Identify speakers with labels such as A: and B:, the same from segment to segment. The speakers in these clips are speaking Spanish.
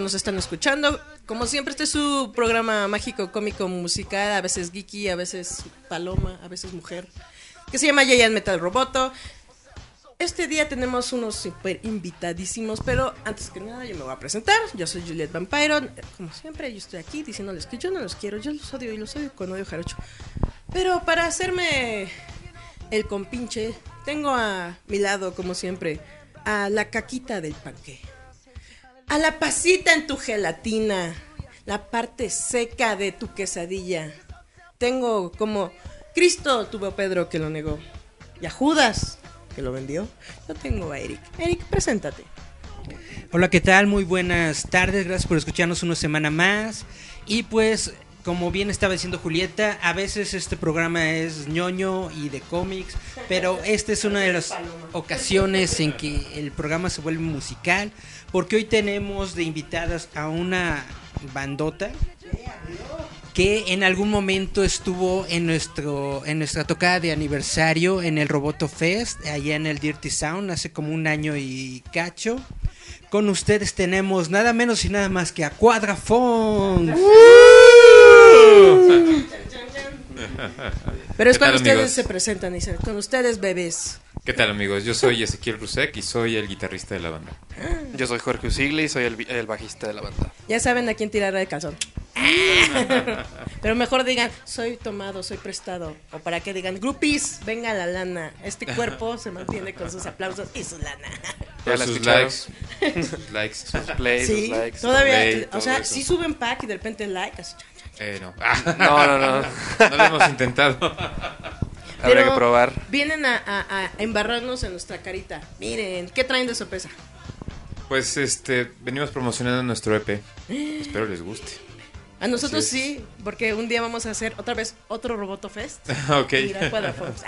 A: Que nos están escuchando. Como siempre, este es su programa mágico, cómico, musical, a veces geeky, a veces paloma, a veces mujer, que se llama Giant Metal Roboto. Este día tenemos unos super invitadísimos, pero antes que nada yo me voy a presentar. Yo soy Juliet Vampiro. Como siempre, yo estoy aquí diciéndoles que yo no los quiero, yo los odio y los odio con odio jarocho. Pero para hacerme el compinche, tengo a mi lado, como siempre, a la caquita del panque. A la pasita en tu gelatina. La parte seca de tu quesadilla. Tengo como Cristo tuvo a Pedro que lo negó. Y a Judas que lo vendió. Yo tengo a Eric. Eric, preséntate.
B: Hola, ¿qué tal? Muy buenas tardes, gracias por escucharnos una semana más. Y pues, como bien estaba diciendo Julieta, a veces este programa es ñoño y de cómics, pero esta es una de las ocasiones en que el programa se vuelve musical, porque hoy tenemos de invitadas a una bandota que en algún momento estuvo en nuestro en nuestra tocada de aniversario en el Roboto Fest allá en el Dirty Sound hace como un año y cacho. Con ustedes tenemos nada menos y nada más que a Cuadrafón.
A: Pero es
C: ¿Qué tal,
A: cuando ustedes
C: amigos?
A: se presentan y dicen, con ustedes bebés.
C: ¿Qué tal amigos? Yo soy Ezequiel Rusek y soy el guitarrista de la banda.
D: Yo soy Jorge Usigli y soy el, el bajista de la banda.
A: Ya saben a quién tirar el calzón. Pero mejor digan, soy tomado, soy prestado. O para que digan, groupies, venga la lana. Este cuerpo se mantiene con sus aplausos y su lana.
D: Ya
C: sus likes. sus likes.
D: Sus plays,
A: Sí,
D: sus likes.
A: todavía,
C: play,
A: o sea, sí suben pack y de repente like. Así.
C: Eh, no.
D: No, no, no.
C: no lo hemos intentado.
D: Habría
A: Pero
D: que probar.
A: Vienen a, a- a embarrarnos en nuestra carita. Miren, ¿qué traen de sorpresa?
C: Pues este, venimos promocionando nuestro EP. Espero les guste.
A: A nosotros sí, porque un día vamos a hacer otra vez otro Roboto Fest.
C: ok.
A: Y ir a Cuadrafox.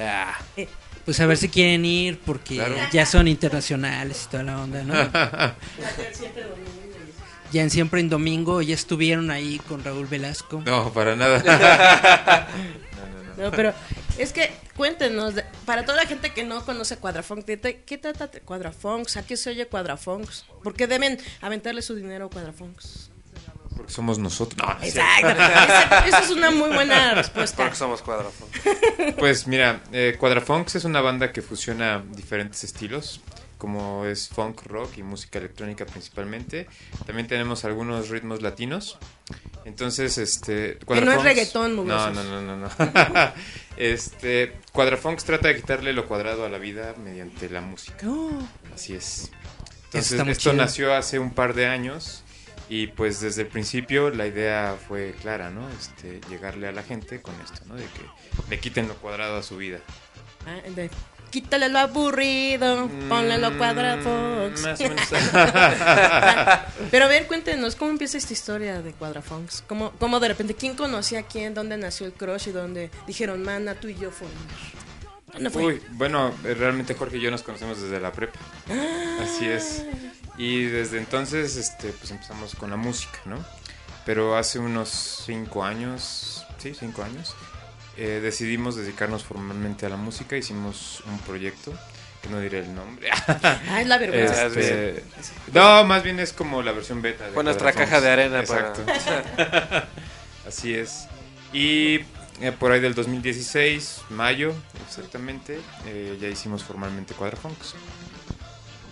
A: Ah. Eh,
B: Pues a ver si quieren ir porque
C: Claro.
B: ya son internacionales y toda la onda, ¿no? Ya en Siempre en Domingo ya estuvieron ahí con Raúl Velasco.
C: No, para nada.
A: No, pero es que cuéntenos, de- para toda la gente que no conoce Cuadrafunk, ¿de- de ¿qué trata de Cuadrafunks? ¿A qué se oye Cuadrafunks? ¿Por qué deben aventarle su dinero a Cuadrafunks?
C: Porque somos nosotros. No, no es
A: Exacto. Esa, esa es una muy buena respuesta.
D: Porque somos cuadrafón.
C: Pues mira, eh, Quadrafunks es una banda que fusiona diferentes estilos, como es funk, rock y música electrónica principalmente. También tenemos algunos ritmos latinos. Entonces, este...
A: Que no es reggaetón,
C: No,
A: mugrosos.
C: no, no, no, no. este, Quadrafunks trata de quitarle lo cuadrado a la vida mediante la música. Así es. Entonces, esto
B: chido.
C: nació hace un par de años y pues desde el principio la idea fue clara, ¿no? Este, llegarle a la gente con esto, ¿no? De que le quiten lo cuadrado a su vida.
A: Ah, de- quítale lo aburrido, ponle lo.
C: Mm, menos.
A: Pero a ver, cuéntenos, ¿cómo empieza esta historia de Cuadrafunks? ¿Cómo, ¿Cómo de repente, quién conocía a quién? ¿Dónde nació el crush? ¿Y dónde dijeron, mana, tú y yo fue?
C: Uy, bueno, eh, realmente Jorge y yo nos conocemos desde la prepa. Así es. Y desde entonces, este, pues empezamos con la música, ¿no? Pero hace unos cinco años, sí, cinco años, eh, decidimos dedicarnos formalmente a la música. Hicimos un proyecto, que no diré el nombre.
A: Ah, es la vergüenza.
C: Este, no, más bien es como la versión beta. de
D: Fue nuestra caja de arena
C: Exacto.
D: para...
C: Así es. Y eh, por ahí del 2016, mayo exactamente, eh, ya hicimos formalmente Quadrafunks.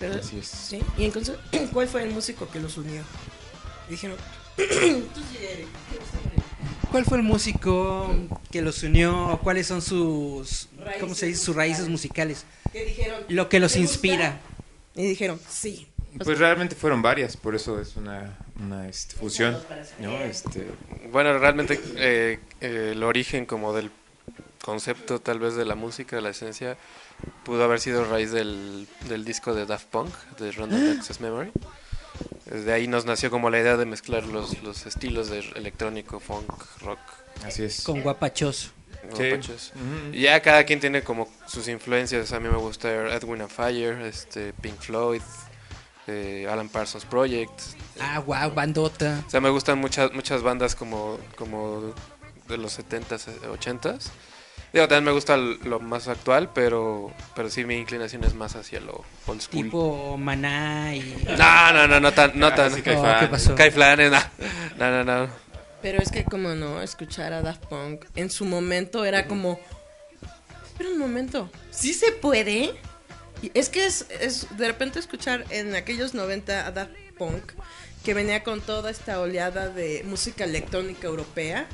A: Pero-
C: Así es.
A: ¿sí? Y entonces, ¿cuál fue el músico que los unió? Dijeron, Eric.
B: ¿Cuál fue el músico que los unió? ¿O ¿Cuáles son sus, cómo se dice, sus raíces musicales?
A: ¿Qué dijeron?
B: Lo que los
A: ¿Te gusta?
B: inspira.
A: Y dijeron, sí.
C: Pues realmente fueron varias, por eso es una, una este, fusión. ¿no? Este,
D: Bueno, realmente eh, eh, el origen como del concepto tal vez de la música, de la esencia, pudo haber sido a raíz del, del disco de Daft Punk, de Random Access Memory. Desde ahí nos nació como la idea de mezclar los, los estilos de electrónico, funk, rock.
C: así es.
B: Con guapachoso.
D: ¿no?
C: Sí.
D: Pachos.
C: Ujú.
D: Y ya cada quien tiene como sus influencias. A mí me gusta Edwin and Fire, este, Pink Floyd, eh, Alan Parsons Project.
B: Ah, wow, bandota.
D: O sea, me gustan muchas muchas bandas como, como de los 70s, eh, 80s. Digo, también me gusta lo más actual, pero, pero sí mi inclinación es más hacia lo old school.
B: Tipo Maná y...
D: No, no, no, no tan... No tan
C: sí,
B: Oh,
C: Caifanes.
B: ¿Qué pasó?
D: Caifanes, no. No, no, no.
A: Pero es que como no, escuchar a Daft Punk en su momento era como... Espera un momento, ¿sí se puede? Y es que es, es de repente escuchar en aquellos 90 a Daft Punk, que venía con toda esta oleada de música electrónica europea,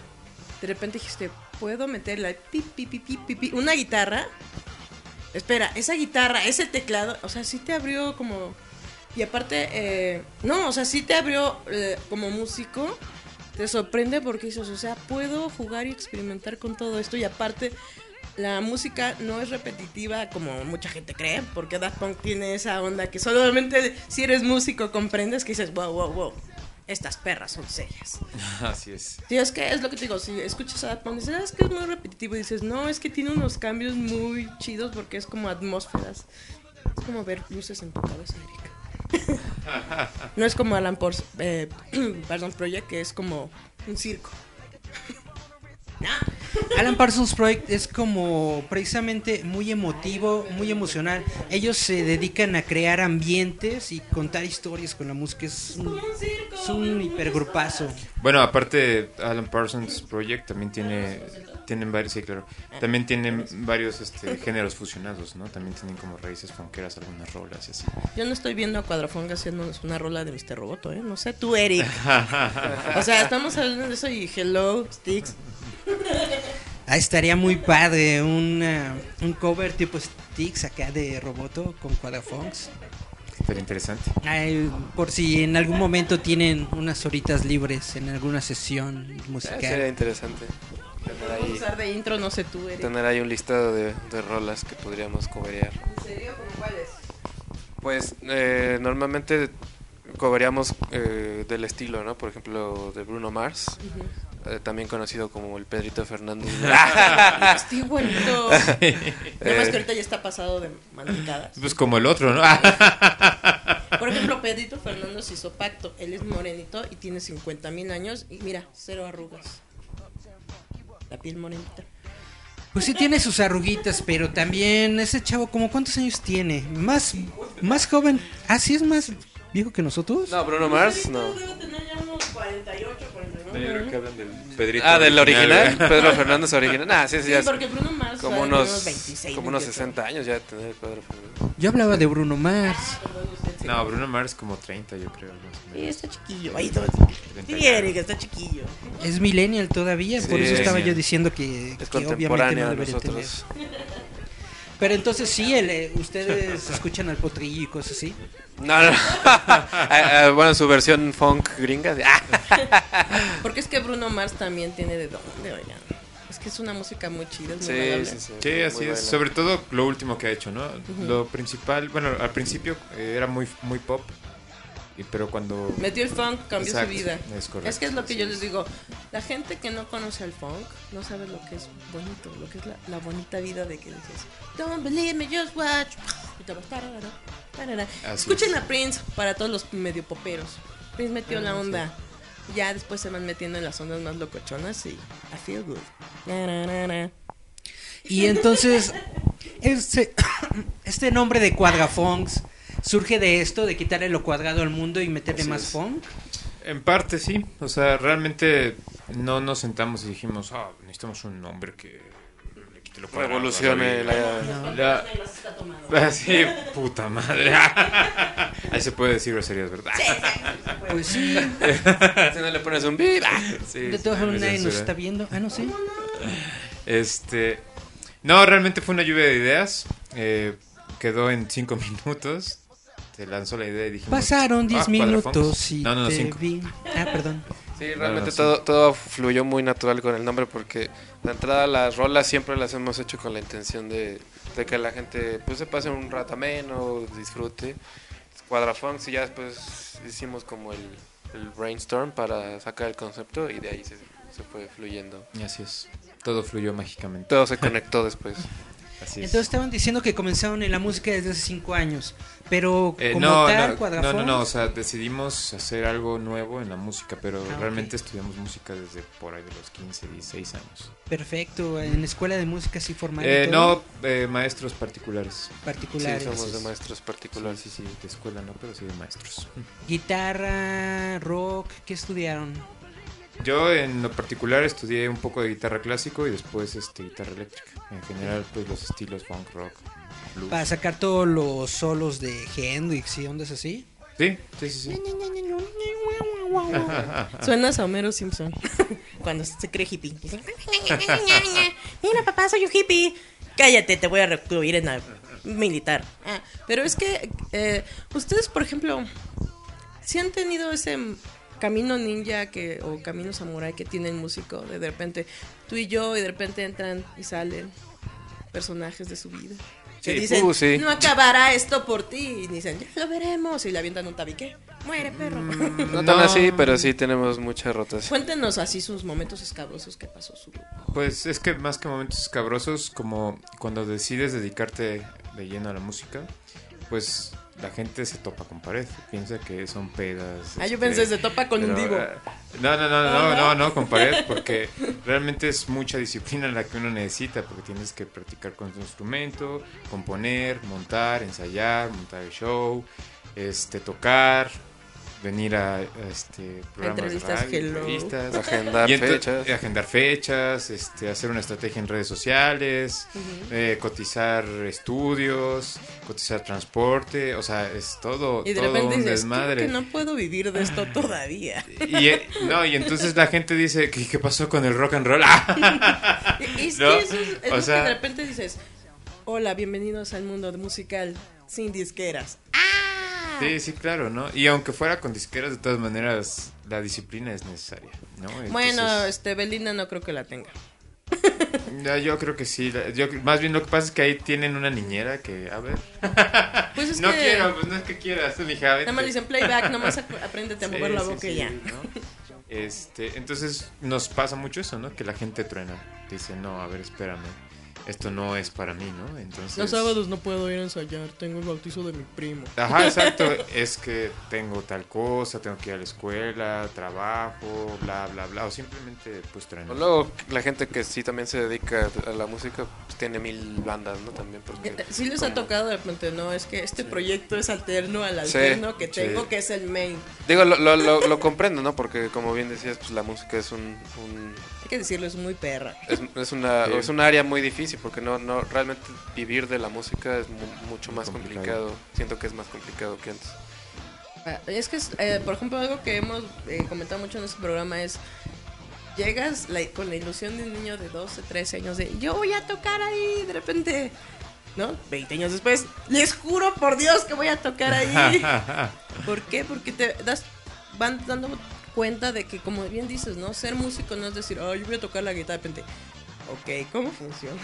A: de repente dijiste, ¿puedo pi, pi, pi, pi, una guitarra. Espera, esa guitarra, ese teclado, o sea, sí te abrió como... Y aparte, eh, no, o sea, sí te abrió eh, como músico, te sorprende porque dices, o sea, puedo jugar y experimentar con todo esto y aparte la música no es repetitiva como mucha gente cree, porque Daft Punk tiene esa onda que solamente si eres músico comprendes que dices, wow, wow, wow, estas perras son serias.
C: Así es.
A: Sí, es que es lo que te digo, si escuchas a dices, "Ah, es que es muy repetitivo, y dices, no, es que tiene unos cambios muy chidos porque es como atmósferas. Es como ver luces en tu cabeza, Erika. no es como Alan Pors, eh, perdón, Project, que es como un circo.
B: Alan Parsons Project es como precisamente muy emotivo, muy emocional. Ellos se dedican a crear ambientes y contar historias con la música. Es un, es un hipergrupazo.
C: Bueno, aparte Alan Parsons Project también tiene tienen varios, sí, claro. También tienen varios este, géneros fusionados, ¿no? También tienen como raíces funkeras algunas rolas y así.
A: Yo no estoy viendo a Cuadrafonga haciéndonos una rola de Mr. Roboto, ¿eh? No sé, tú, Eric. o sea, estamos hablando de eso y Hello, Sticks.
B: Ah, estaría muy padre una- un cover tipo Sticks acá de Roboto con Quadrafunks.
C: Pero interesante.
B: Ay, por si en algún momento tienen unas horitas libres en alguna sesión
D: Eh, sería
B: musical.
D: interesante tener
A: Vamos a
D: ahí,
A: usar de intro, no sé tú, Eric.
D: tener ahí un listado de, de rolas que podríamos coverear.
A: ¿En serio? ¿Cómo cuáles?
D: Pues eh, normalmente coveríamos eh, del estilo, ¿no? Por ejemplo, de Bruno Mars, eh, también conocido como el Pedrito Fernández.
A: Estoy bonito. Nada más que ahorita ya está pasado de.
C: Pues como el otro, ¿no?
A: Por ejemplo, Pedrito Fernández hizo pacto. Él es morenito y tiene 50 mil años. Y mira, cero arrugas. La piel morenita.
B: Pues sí tiene sus arruguitas, pero también ese chavo, como cuántos años tiene? Más, más joven. Ah, sí es más viejo que nosotros.
D: no, Bruno Mars, no.
A: Debe tener ya unos 48, 49.
C: Yo creo que hablan del Pedrito.
D: Ah, del original. Pedro Fernández original. Nah, sí, sí,
A: Sí,
D: ya es
A: porque Bruno Mars
D: como unos,
A: 26.
D: como unos
A: yo creo.
D: 60 años ya de tener Pedro Fernández.
B: Yo hablaba de Bruno Mars.
A: Perdón, sí.
C: No, Bruno Mars como 30, yo creo. Más o
A: Sí, está chiquillo. Ahí todo.
C: 30
A: Sí, Eric, está chiquillo.
B: Es millennial todavía, por eso estaba
C: sí.
B: yo diciendo que,
D: Es
B: que obviamente no
D: a
B: debería tener. Pero entonces sí, el, eh, ustedes escuchan al potrillo y cosas así.
D: No, no. Ah, ah, bueno, su versión funk gringa. de- ah.
A: Porque es que Bruno Mars también tiene de dónde, oigan. Es que es una música muy chida, es muy
D: Sí, sí, sí.
C: Sí,
D: muy
C: así es.
D: bailable.
C: Sobre todo lo último que ha hecho, ¿no? Lo principal, bueno, al principio eh, era muy, muy pop, pero cuando...
A: Metió el funk, cambió
C: Exacto,
A: su vida.
C: es correcto,
A: que es lo que yo
C: es.
A: les digo. La gente que no conoce el funk no sabe lo que es bonito, lo que es la, la bonita vida de que dices, Don't believe me, just watch. Y te vas, tarara, tarara. Escuchen
C: es.
A: a Prince para todos los medio poperos. Prince metió
C: Ah,
A: la onda. Ya después se van metiendo en las ondas más locochonas y I feel good.
B: Y entonces, este, este nombre de Cuadrafunks surge de esto, de quitarle lo cuadrado al mundo y meterle
C: Así
B: más
C: es.
B: funk.
C: En parte sí, o sea, realmente no nos sentamos y dijimos, ah, necesitamos un nombre que le quite lo cuadrado a
D: Revolucione
C: vida".
D: la...
C: La- Ah, sí, puta madre. Ahí se puede decir groserías, ¿verdad?
B: Pues sí,
D: Si no le pones un beep, ah.
C: Sí,
B: de
C: sí,
B: todas formas nadie nos está viendo. Ah, no sé.
C: Este. No, realmente fue una lluvia de ideas. eh, quedó en cinco minutos. Se lanzó la idea y dijimos.
B: Pasaron 10
C: "Ah, Cuadrafonks".
B: minutos y
C: No, no, no,
B: te
C: cinco.
B: vi. Ah, perdón.
D: Sí, realmente
C: sí.
D: todo, todo fluyó muy natural con el nombre porque de entrada las rolas siempre las hemos hecho con la intención de, de que la gente pues se pase un rato ameno, disfrute. Cuadrafunks y ya después hicimos como el, el brainstorm para sacar el concepto y de ahí se, se fue fluyendo.
C: Y así es. Todo fluyó mágicamente.
D: Todo se conectó después.
C: Así es.
B: Entonces estaban diciendo que comenzaron en la música desde hace 5 años. Pero
C: Eh,
B: como
C: no,
B: tal,
C: no, no,
B: Cuadrafonks-
C: no, no, o sea, decidimos hacer algo nuevo en la música, pero
B: Ah,
C: realmente estudiamos música desde por ahí de los 15, 16 años.
B: Perfecto. En escuela de música sí formal.
C: Eh, no, eh, maestros particulares.
D: Sí,
B: Particulares.
D: somos de maestros
C: Sí,
D: particulares.
C: sí, sí, de escuela no, pero sí de maestros.
B: Guitarra, rock, ¿qué estudiaron?
C: Yo en lo particular estudié un poco de guitarra clásico y después este guitarra eléctrica. En general, pues los estilos funk, rock, blues.
B: Para sacar todos los solos de Hendrix y ondas así.
C: Sí, sí, sí, sí.
A: Suenas a Homero Simpson cuando se cree hippie. Mira, papá, soy un hippie. Cállate, te voy a recluir en la militar. Ah, pero es que eh, ustedes, por ejemplo, si han tenido ese camino ninja que o camino samurai que tiene el músico, de, de repente tú y yo y de repente entran y salen personajes de su vida. Que
C: Sí,
A: dicen,
D: uh, sí.
A: no acabará esto por ti. Y dicen, ya lo veremos. Y le avientan un tabique. Muere, perro.
D: No tan
C: No.
D: así, pero sí tenemos mucha rotación.
A: Cuéntenos así sus momentos escabrosos que pasó su grupo.
C: Pues es que más que momentos escabrosos, como cuando decides dedicarte de lleno a la música, pues la gente se topa con pared, piensa que son pedas.
A: Ah, yo
C: este,
A: pensé, se topa con un divo.
C: eh, No, no, no, no, no, no, con pared, porque realmente es mucha disciplina la que uno necesita, porque tienes que practicar con tu instrumento, componer, montar, ensayar, montar el show, este, tocar, venir a, a, este programas
A: Entrevistas,
C: de radio, entrevistas,
D: Agendar
C: y
D: fechas.
C: y agendar fechas, este, hacer una estrategia en redes sociales, eh, cotizar estudios, cotizar transporte, o sea, es todo,
A: Y de
C: todo
A: repente
C: un
A: dices,
C: desmadre.
A: que no puedo vivir de esto todavía.
C: Y, eh, no, y entonces la gente dice, ¿qué, qué pasó con el rock and roll? Ah,
A: Y- Es
C: No,
A: que eso es, es
C: o sea-
A: que de repente dices, hola, bienvenidos al mundo musical sin disqueras. ¡Ah!
C: sí, sí, claro, ¿no? Y aunque fuera con disqueras, de todas maneras, la disciplina es necesaria, ¿no?
A: Bueno, este Belinda no creo que la tenga.
C: yo creo que sí. Yo, más bien lo que pasa es que ahí tienen una niñera que, a ver,
A: Pues es
C: no
A: que
C: quiero, pues no es que quieras, hija,
A: nada más dicen playback, nada más ap- apréndete a
C: Sí,
A: mover la
C: sí,
A: boca
C: sí,
A: y ya.
C: ¿no? Este, entonces nos pasa mucho eso, ¿no? Que la gente truena. Dice, no, a ver, espérame. Esto no es para mí, ¿no? Entonces.
A: Los sábados no puedo ir a ensayar, tengo el bautizo de mi primo.
C: Ajá, exacto. Es que tengo tal cosa, tengo que ir a la escuela, trabajo, bla, bla, bla. O simplemente, pues,
D: O
C: trueno.
D: Luego la gente que sí también se dedica a la música pues, tiene mil bandas, ¿no? También porque
A: Eh, Sí les ha tocado de repente, no, es que este proyecto es alterno al
D: Sí,
A: alterno que tengo,
C: sí.
A: que es el main.
D: Digo, lo, lo, lo, lo comprendo, ¿no? Porque como bien decías, pues la música es un, un-
A: Hay que decirlo, es muy perra.
D: es, es una
C: Sí.
D: es un área muy difícil porque no no realmente vivir de la música es mu- mucho más
C: Complicado.
D: complicado. Siento que es más complicado que antes.
A: Ah, Es que, eh, por ejemplo, algo que hemos eh, comentado mucho en este programa es, llegas la- con la ilusión de un niño de 12, 13 años de, yo voy a tocar ahí, de repente, ¿no? 20 años después, les juro por Dios que voy a tocar ahí. ¿Por qué? Porque te das, van dando cuenta de que, como bien dices, ¿no? Ser músico no es decir, oh, yo voy a tocar la guitarra, de repente, ok, ¿cómo funciona?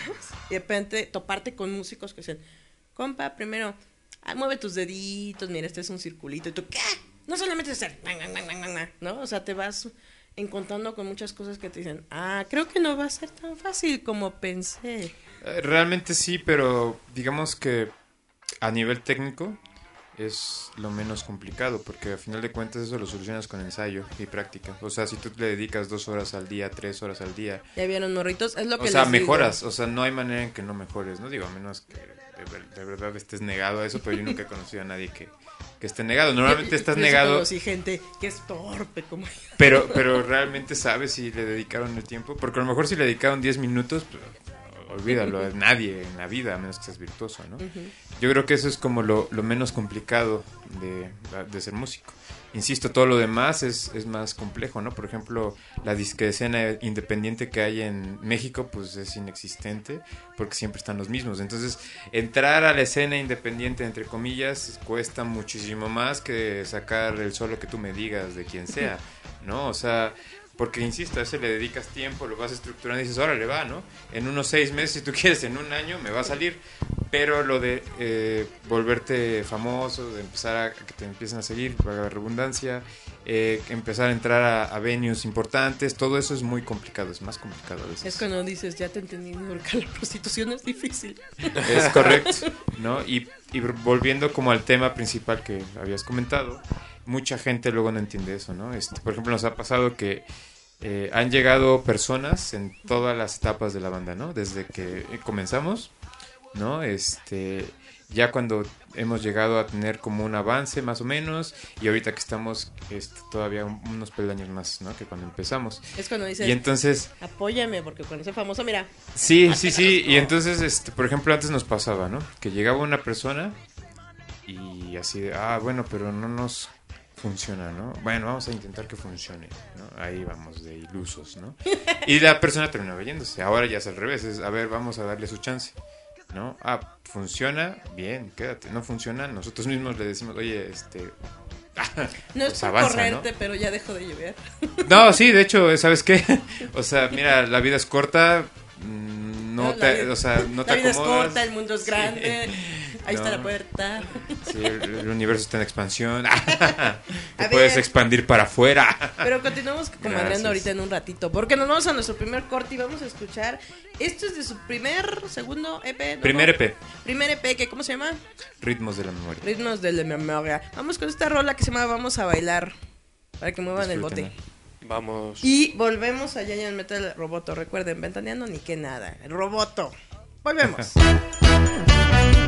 A: Y de repente toparte con músicos que dicen, compa, primero, ah, mueve tus deditos, mira, este es un circulito, y tú, ¿qué? No solamente hacer, na, na, na, na, na, na", ¿no? O sea, te vas encontrando con muchas cosas que te dicen, ah, creo que no va a ser tan fácil como pensé.
C: Eh, Realmente sí, pero digamos que a nivel técnico es lo menos complicado, porque a final de cuentas eso lo solucionas con ensayo y práctica. O sea, si tú le dedicas dos horas al día, tres horas al día,
A: Ya vieron morritos, es lo que
C: o sea,
A: les digo.
C: mejoras. O sea, no hay manera en que no mejores, ¿no? Digo, a menos que de, ver- de verdad estés negado a eso, pero yo nunca he conocido a nadie que, que esté negado. Normalmente estás
A: Yo sí
C: negado,
A: conocí gente que es torpe como
C: pero, pero realmente sabes si le dedicaron el tiempo. Porque a lo mejor si le dedicaron 10 minutos, pues, olvídalo, nadie en la vida, a menos que seas virtuoso, ¿no? Yo creo que eso es como lo, lo menos complicado de, de ser músico. Insisto, todo lo demás es, es más complejo, ¿no? Por ejemplo, la disque escena independiente que hay en México, pues es inexistente, porque siempre están los mismos. Entonces, entrar a la escena independiente, entre comillas, cuesta muchísimo más que sacar el solo que tú me digas de quien sea, ¿no? O sea, porque insisto, a ese le dedicas tiempo, lo vas estructurando y dices, órale, va, ¿no? En unos seis meses, si tú quieres, en un año me va a salir. Pero lo de eh, volverte famoso, de empezar a que te empiecen a seguir, para la redundancia, eh, empezar a entrar a, a venues importantes, todo eso es muy complicado, es más complicado a veces.
A: Es cuando dices, ya te entendí, porque la prostitución es difícil.
C: Es correcto, ¿no? Y, y volviendo como al tema principal que habías comentado, mucha gente luego no entiende eso, ¿no? Este, por ejemplo, nos ha pasado que eh, han llegado personas en todas las etapas de la banda, ¿no? Desde que comenzamos, ¿no? Este, ya cuando hemos llegado a tener como un avance más o menos y ahorita que estamos este, todavía un- unos peldaños más, ¿no? Que cuando empezamos.
A: Es cuando dices,
C: Y entonces,
A: apóyame, porque cuando sea famoso, mira,
C: Sí, sí, sí. Y entonces, este, por ejemplo, antes nos pasaba, ¿no? Que llegaba una persona y así de, ah, bueno, pero no nos funciona, ¿no? Bueno, vamos a intentar que funcione, ¿no? Ahí vamos de ilusos, ¿no? Y la persona terminaba yéndose. Ahora ya es al revés, es, a ver, vamos a darle su chance, ¿no? Ah, funciona, bien, quédate. No funciona, nosotros mismos le decimos, oye, este...
A: no es
C: Pues
A: por
C: avanza,
A: correrte, pero ya dejo de llover.
C: No, sí, de hecho, ¿sabes qué? O sea, mira, la vida es corta, mm, no,
A: No,
C: te,
A: vida-
C: o sea, no te
A: la vida es corta, el mundo es grande, ahí está la puerta.
C: Sí, el, el universo está en expansión. te
A: A
C: puedes
A: ver.
C: expandir para afuera.
A: Pero continuamos comadreando ahorita en un ratito, porque nos vamos a nuestro primer corte y vamos a escuchar. Esto es de su primer, segundo EP. ¿no?
C: Primer EP,
A: Primer EP, que ¿cómo se llama?
C: Ritmos de la Memoria.
A: Ritmos de la memoria. Vamos con esta rola que se llama Vamos a bailar. Para que muevan el bote.
D: Vamos.
A: Y volvemos a Giant Metal Roboto. Recuerden, ventaneando ni que nada. El roboto. Volvemos.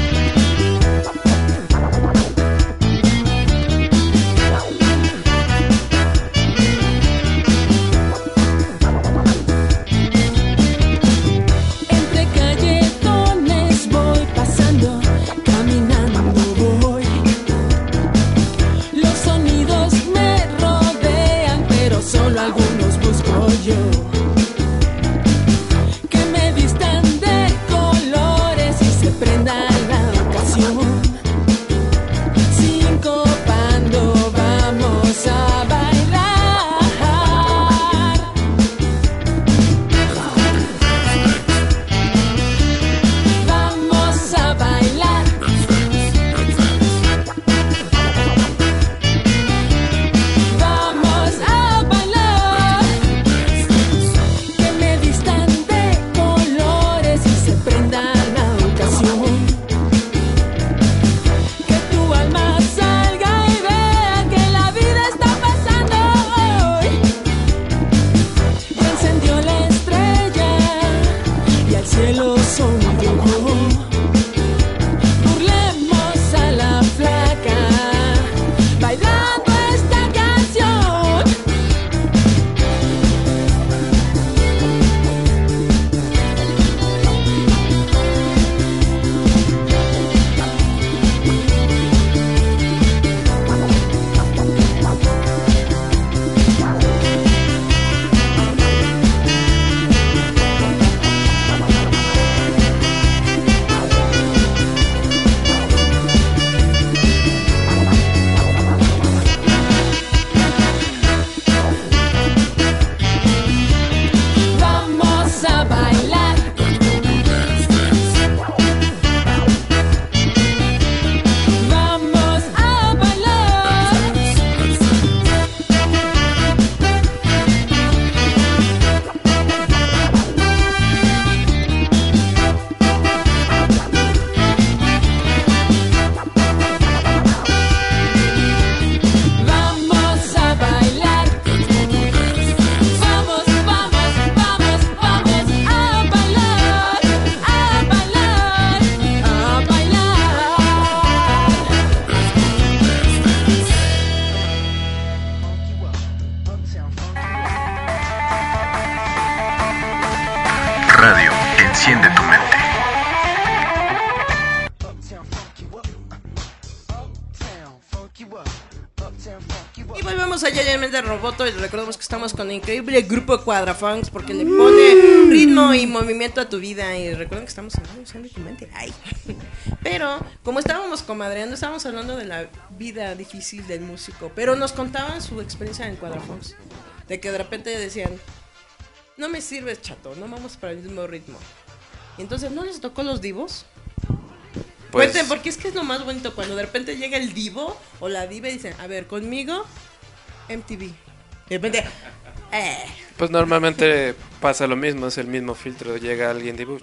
A: Estamos con el increíble grupo Cuadrafunks porque le pone ritmo y movimiento a tu vida y recuerden que estamos hablando de tu mente. Ay. Pero como estábamos comadreando, estábamos hablando de la vida difícil del músico, pero nos contaban su experiencia en Cuadrafunks, de que de repente decían, no me sirves chato, no vamos para el mismo ritmo. Y entonces, ¿no les tocó los divos?
D: Pues,
A: Cuenten, porque es que es lo más bonito cuando de repente llega el divo o la diva y dicen, a ver, conmigo, MTV. Y de repente, eh.
D: pues normalmente pasa lo mismo, es el mismo filtro, llega alguien de... o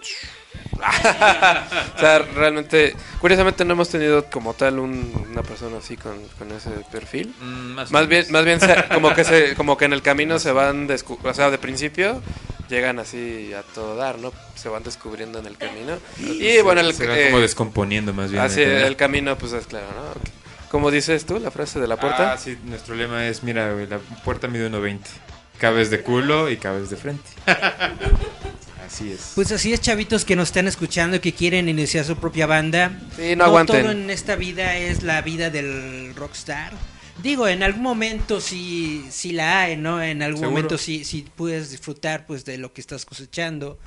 D: sea, realmente, curiosamente no hemos tenido como tal un- una persona así con, con ese perfil.
C: Mm, más
D: bien, más bien se- como que se, como que en el camino se van, descu- o sea, de principio llegan así a todo dar, ¿no? Se van descubriendo en el camino. Y bueno, el,
C: se van
D: eh,
C: como descomponiendo más bien.
D: así
C: en el
D: el camino, pues es claro, ¿no? Como dices tú, la frase de la puerta.
C: Ah, sí, nuestro lema es, mira, güey, la puerta mide 1.20. Cabes de culo y cabes de frente. Así es.
B: Pues así es, chavitos que nos están escuchando y que quieren iniciar su propia banda.
D: Sí, no aguanten.
B: todo en esta vida es la vida del rockstar. Digo, en algún momento sí, sí la hay, ¿no? En algún
C: Seguro.
B: momento sí, sí puedes disfrutar pues de lo que estás cosechando.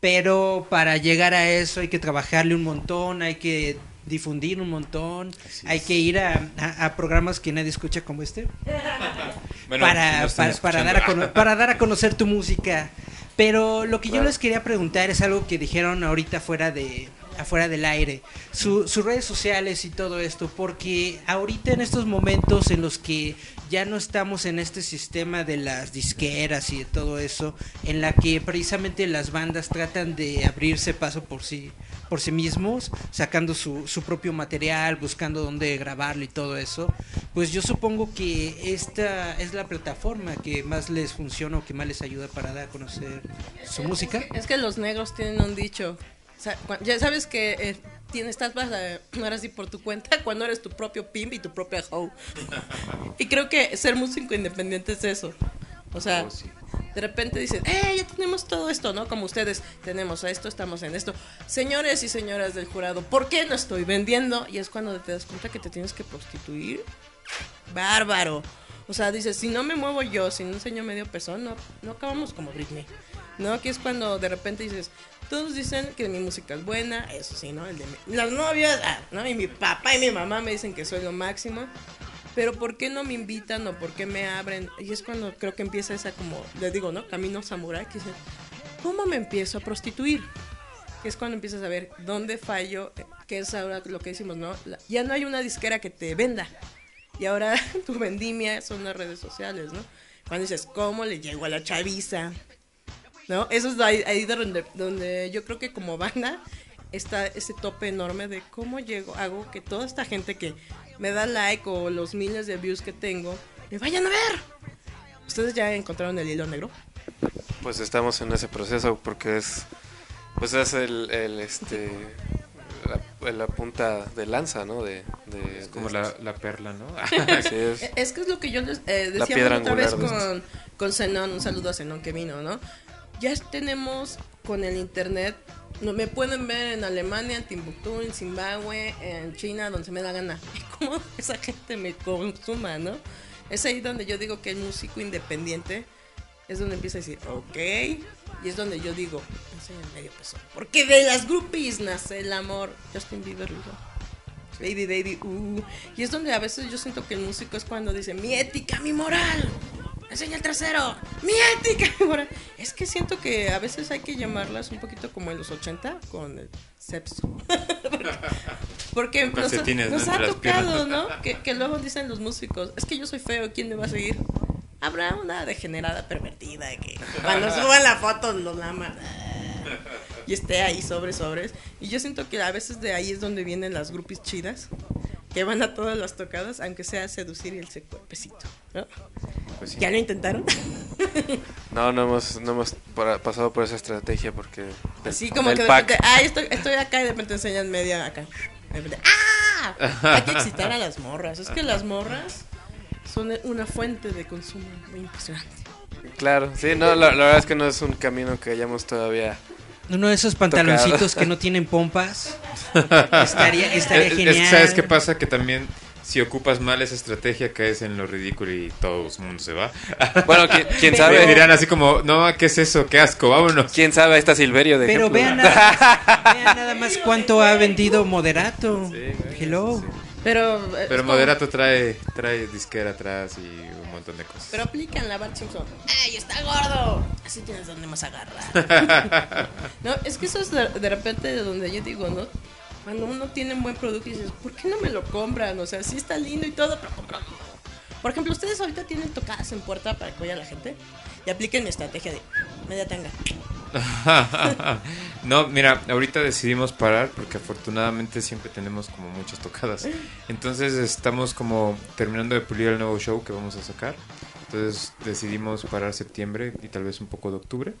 B: Pero para llegar a eso hay que trabajarle un montón, hay que difundir un montón, hay que ir a, a- a programas que nadie escucha como este.
C: Bueno,
B: para,
C: si
B: para, para dar a para dar a conocer tu música. Pero lo que yo les quería preguntar es algo que dijeron ahorita fuera de afuera del aire, Su- sus redes sociales y todo esto, porque ahorita en estos momentos en los que ya no estamos en este sistema de las disqueras y de todo eso, en la que precisamente las bandas tratan de abrirse paso por sí, por sí mismos, sacando su, su propio material, buscando dónde grabarlo y todo eso, pues yo supongo que esta es la plataforma que más les funciona o que más les ayuda para dar a conocer su música.
A: Es que los negros tienen un dicho. Ya sabes que eh, tienes, estás a- ahora sí por tu cuenta cuando eres tu propio pimp y tu propia hoe. y creo que ser músico independiente es eso. O sea,
C: Oh, sí.
A: de repente dices, ¡eh, ya tenemos todo esto, ¿no? Como ustedes tenemos esto, estamos en esto. Señores y señoras del jurado, ¿por qué no estoy vendiendo? Y es cuando te das cuenta que te tienes que prostituir. Bárbaro. O sea, dices, si no me muevo yo, si no enseño medio pezón, no, no acabamos como Britney. ¿No? Que es cuando de repente dices, todos dicen que mi música es buena, eso sí, ¿no? El de mi- las novias, ah, ¿no? Y mi papá y mi mamá me dicen que soy lo máximo. Pero ¿por qué no me invitan o por qué me abren? Y es cuando creo que empieza esa como, les digo, ¿no? Camino samurai, que dice, ¿cómo me empiezo a prostituir? Es cuando empiezas a ver dónde fallo, eh, que es ahora lo que decimos, ¿no? La- ya no hay una disquera que te venda. Y ahora tu vendimia son las redes sociales, ¿no? Cuando dices, ¿cómo le llego a la chaviza? ¿No? Eso es ahí, ahí de donde, donde yo creo que como banda está ese tope enorme de cómo llego, hago que toda esta gente que me da like o los miles de views que tengo, me vayan a ver. ¿Ustedes ya encontraron el hilo negro?
D: Pues estamos en ese proceso porque es pues es el, el, este la, la punta de lanza, ¿no? De, de-
C: Es como
D: de
C: la, la perla, ¿no?
D: Así es.
A: Es que es lo que yo les eh, decía otra vez con, con Zenón, un saludo a Zenón que vino, ¿no? Ya tenemos con el internet, no, me pueden ver en Alemania, en Timbuktu, en Zimbabue, en China, donde se me da gana. Y cómo esa gente me consuma, ¿no? Es ahí donde yo digo que el músico independiente es donde empieza a decir, ok, y es donde yo digo, enseña el medio peso. Porque de las groupies nace el amor. Justin Bieber dijo. Baby, baby, uh. Y es donde a veces yo siento que el músico es cuando dice, mi ética, mi moral. Enseña el trasero. Es que siento que a veces hay que llamarlas un poquito como en los 80 con el sexo. porque nos, ha- tocado. ¿no? Que, que luego dicen los músicos, es que yo soy feo, ¿quién me va a seguir? Habrá una degenerada pervertida que cuando suban la foto los lamas y esté ahí sobre sobres. Y yo siento que a veces de ahí es donde vienen las grupis chidas, que van a todas las tocadas, aunque sea seducir el cuerpecito, ¿no?
C: Pues sí.
A: ¿Ya lo intentaron?
D: No, no hemos, no hemos pasado por esa estrategia porque del-
A: Así como
D: del
A: que de repente, ay, estoy, estoy acá y de repente enseñan media acá. Repente, ¡ah! Hay que excitar a las morras. Es que las morras son una fuente de consumo muy impresionante.
D: Claro, sí, no, la, la verdad es que no es un camino que hayamos todavía
B: Uno de esos pantaloncitos que no tienen pompas. Estaría, estaría
C: Es- es-
B: genial.
C: ¿Sabes qué pasa? Que también si ocupas mal esa estrategia caes en lo ridículo y todo el mundo se va.
D: Bueno, ¿quién, quién sabe?
C: dirán así como, no, ¿qué es eso? ¿Qué asco? Vámonos.
D: ¿Quién sabe? Ahí está Silverio de
B: Pero
D: ejemplo.
B: vean nada, vean nada más cuánto ha vendido Moderato. Hello.
A: Pero, eh,
C: Pero
A: es como-
C: Moderato trae, trae disquera atrás y un montón de cosas.
A: Pero aplican la Bart Simpson. ¡Ay, está gordo! Así tienes donde más agarrar. no, es que eso es de, de repente de donde yo digo, ¿no? Cuando uno tiene un buen producto y dices, ¿por qué no me lo compran? O sea, sí está lindo y todo, pero cómpralo. Por ejemplo, ustedes ahorita tienen tocadas en puerta para que vaya la gente y apliquen mi estrategia de media tanga.
C: no, mira, ahorita decidimos parar porque afortunadamente siempre tenemos como muchas tocadas. Entonces estamos como terminando de pulir el nuevo show que vamos a sacar. Entonces decidimos parar septiembre y tal vez un poco de octubre.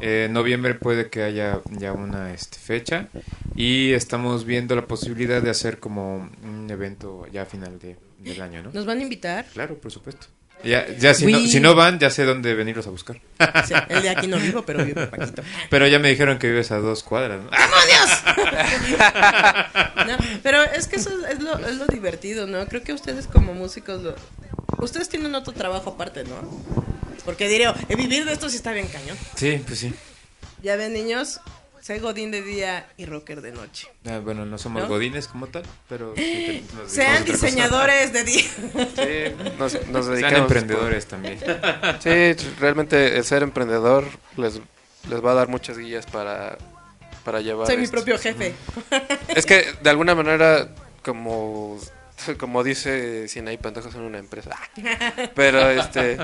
C: Eh, noviembre puede que haya ya una este, fecha y estamos viendo la posibilidad de hacer como un evento ya a final de, del año, ¿no?
A: ¿Nos van a invitar?
C: Claro, por supuesto. Ya, ya si, no, si no van, ya sé dónde venirlos a buscar.
A: Sí, el de aquí no vivo, pero vive Paquito.
C: Pero ya me dijeron que vives a dos cuadras, ¿no?
A: No, pero es que eso es lo, es lo divertido, ¿no? Creo que ustedes como músicos, lo- ustedes tienen otro trabajo aparte, ¿no? Porque diré, eh, vivir de esto sí está bien cañón.
C: Sí, pues sí.
A: Ya ven, niños, soy godín de día y rocker de noche.
C: Ah, bueno, no somos
A: ¿No?
C: godines como tal, pero... sí te- nos dedicamos a
A: Sean diseñadores de día.
D: Sí, nos, nos
C: Sean
D: dedicamos
C: emprendedores también.
D: Sí, realmente el ser emprendedor les, les va a dar muchas guías para, para llevar.
A: Soy mi
D: esto.
A: propio jefe.
D: Es que de alguna manera, como, como dice Sinaí Pantoja, son una empresa. Pero este,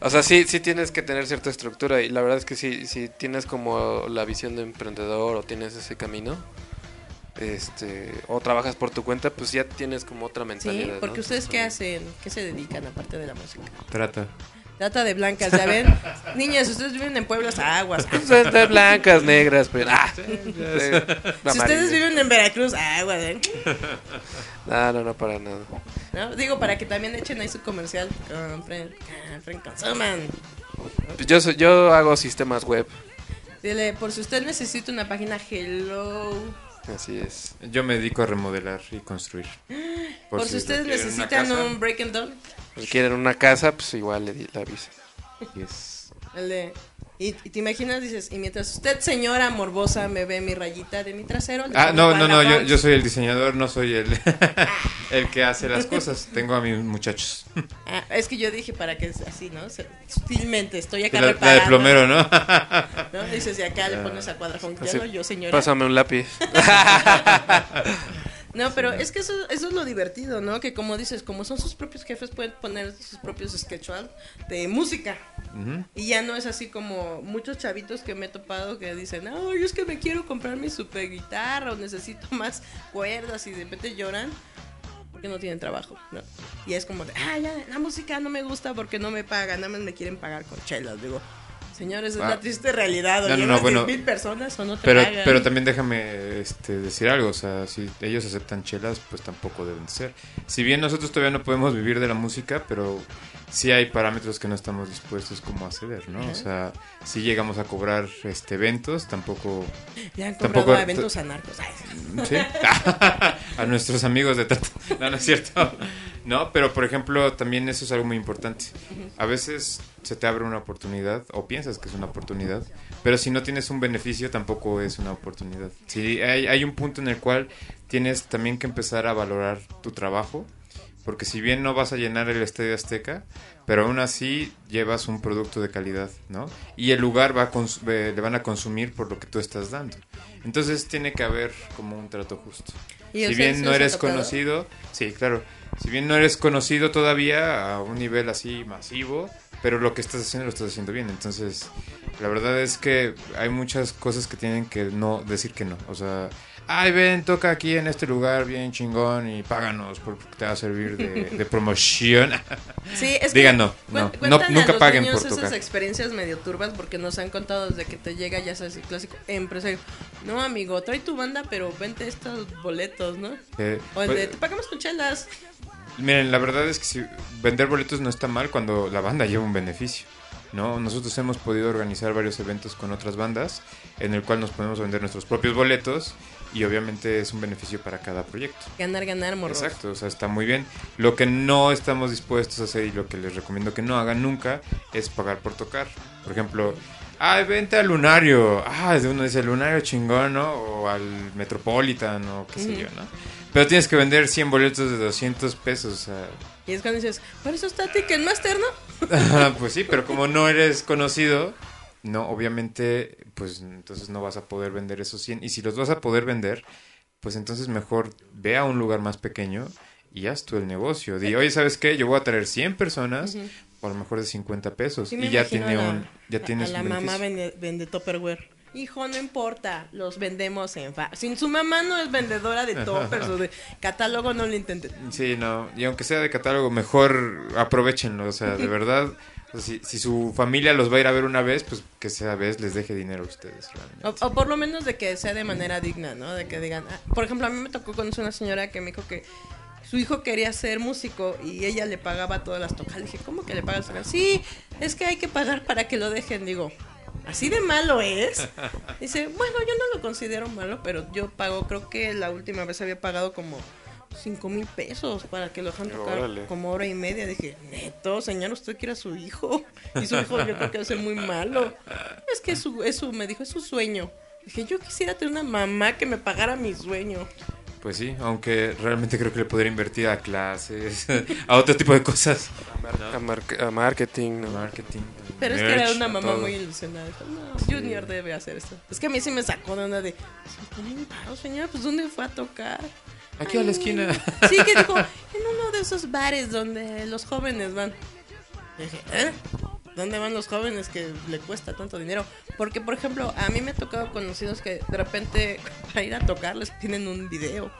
D: o sea, sí, sí tienes que tener cierta estructura y la verdad es que si, si tienes como la visión de emprendedor o tienes ese camino, este, o trabajas por tu cuenta, pues ya tienes como otra
A: Sí,
D: mentalidad. ¿no?
A: porque ustedes qué hacen, qué se dedican aparte de la música.
C: Trata.
A: Trata de blancas, ¿ya ven? Niñas, ustedes viven en pueblos aguas.
D: De blancas, negras, pero... ah,
A: Si ustedes viven en Veracruz, aguas, ¿eh?
D: No, no, no, para nada.
A: ¿No? Digo, para que también echen ahí su comercial. Compren, compren, consuman.
D: Yo, soy- yo hago sistemas web,
A: Dile, por si usted necesita una página, hello.
D: así es.
C: Yo me dedico a remodelar y construir.
A: Por, si, ustedes necesitan un break and down.
D: Si quieren una casa, pues igual le, di- le aviso.
C: yes.
A: El de, y, y te imaginas, dices, y mientras usted, señora morbosa, me ve mi rayita de mi trasero. le
C: Ah, no, no, no, yo, soy el diseñador, no soy el, el que hace las cosas. Tengo a mis muchachos.
A: Ah, es que yo dije para que es así, ¿no? Sutilmente, estoy acá
C: La, la de
A: reparando.
C: plomero, ¿no?
A: ¿no? Dices, y acá le pones a cuadrafón.
D: Así,
A: yo señora.
D: Pásame un lápiz.
A: No, pero es que eso, eso es lo divertido, ¿no? Que como dices, como son sus propios jefes, pueden poner sus propios schedule de música. Y ya no es así como muchos chavitos que me he topado que dicen, no, yo es que me quiero comprar mi super guitarra o necesito más cuerdas y de repente lloran porque no tienen trabajo, ¿no? Y es como de, ah, ya, la música no me gusta porque no me pagan, nada más me quieren pagar con chelas. Digo, señores, es
C: Ah.
A: la triste realidad. O
C: No, no, no, bueno,
A: 10,000 personas o no te
C: Pero,
A: pagan.
C: pero también déjame este, decir algo, o sea, si ellos aceptan chelas, pues tampoco deben ser. Si bien nosotros todavía no podemos vivir de la música, pero sí hay parámetros que no estamos dispuestos como a ceder, ¿no? O sea, si llegamos a cobrar este eventos, tampoco...
A: Ya han
C: tampoco-
A: a eventos anarcos. Ay,
C: ¿Sí? a nuestros amigos de trato. No, no es cierto. No, pero por ejemplo, también eso es algo muy importante. A veces se te abre una oportunidad o piensas que es una oportunidad, pero si no tienes un beneficio tampoco es una oportunidad. Sí, hay, hay un punto en el cual tienes también que empezar a valorar tu trabajo, porque si bien no vas a llenar el Estadio Azteca, pero aún así llevas un producto de calidad, ¿no? Y el lugar va a cons- le van a consumir por lo que tú estás dando. Entonces tiene que haber como un trato justo.
A: ¿Y a
C: Si bien no eres conocido, sí, claro. Si bien no eres conocido todavía a un nivel así masivo, pero lo que estás haciendo lo estás haciendo bien. Entonces, la verdad es que hay muchas cosas que tienen que no decir que no. O sea, ay, ven, toca aquí en este lugar bien chingón y páganos porque te va a servir de, de promoción.
A: Sí, es
C: Digan no, no, no, nunca
A: los
C: paguen
A: niños
C: por
A: esas
C: tocar.
A: experiencias medio turbas porque nos han contado desde que te llega, ya sabes, el clásico empresario. No, amigo, trae tu banda, pero vente estos boletos, ¿no?
C: Eh,
A: O el de,
C: pues,
A: te pagamos con chelas.
C: Miren, la verdad es que si vender boletos no está mal cuando la banda lleva un beneficio. ¿no? Nosotros hemos podido organizar varios eventos con otras bandas en el cual nos podemos vender nuestros propios boletos y obviamente es un beneficio para cada proyecto.
A: Ganar, ganar, morro.
C: Exacto, o sea, está muy bien. Lo que no estamos dispuestos a hacer y lo que les recomiendo que no hagan nunca es pagar por tocar. Por ejemplo, ah, vente al Lunario. Ah, uno dice Lunario chingón, ¿no? O al Metropolitan o qué sé yo, ¿no? Pero tienes que vender 100 boletos de 200 pesos, o.
A: Y es cuando dices, por eso está Ticketmaster, ¿no?
C: Ajá, pues sí, pero como no eres conocido, no, obviamente, pues entonces no vas a poder vender esos 100. Y si los vas a poder vender, pues entonces mejor ve a un lugar más pequeño y haz tú el negocio. Di, oye, ¿sabes qué? Yo voy a traer 100 personas
A: Ujú.
C: por lo mejor de 50 pesos.
A: Sí
C: y ya tiene
A: a la-
C: un, ya
A: a-
C: tienes
A: a la
C: un
A: mamá
C: beneficio.
A: vende, vende Tupperware. Hijo, no importa, los vendemos en fa Sin su mamá no es vendedora de toppers o de catálogo, no lo intenten.
C: Sí, no, y aunque sea de catálogo, mejor aprovechenlo, o sea, de verdad. o sea, si, si su familia los va a ir a ver una vez, pues que esa vez les deje dinero a ustedes. realmente.
A: O, o por lo menos de que sea de manera digna, ¿no? De que digan, ah, por ejemplo, a mí me tocó conocer una señora que me dijo que su hijo quería ser músico y ella le pagaba todas las tocadas. Le dije, ¿cómo que le pagas? Sí, es que hay que pagar para que lo dejen. Digo, ¿así de malo es? Dice, bueno, yo no lo considero malo, pero yo pago, creo que la última vez había pagado como cinco mil pesos para que lo dejan tocar
D: Órale.
A: como hora y media. Dije, neto, señor, usted quiere a su hijo. Y su hijo yo creo que va a ser muy malo. Es que es su, es su, me dijo, es su sueño. Dije, yo quisiera tener una mamá que me pagara mi sueño.
C: Pues sí, aunque realmente creo que le podría invertir a clases, a otro tipo de cosas.
D: A, mar- a marketing, ¿no?
C: Marketing.
A: Pero es que era una mamá muy ilusionada. No, Junior debe hacer esto. Es que a mí sí me sacó de una de, "Cinco mil varos, señora, pues ¿dónde fue a tocar?
C: Aquí a la esquina.
A: Sí, que dijo, en uno de esos bares donde los jóvenes van. Y dije, ¿eh? ¿Dónde van los jóvenes que le cuesta tanto dinero? Porque, por ejemplo, a mí me ha tocado conocidos que de repente para ir a tocar les tienen un video.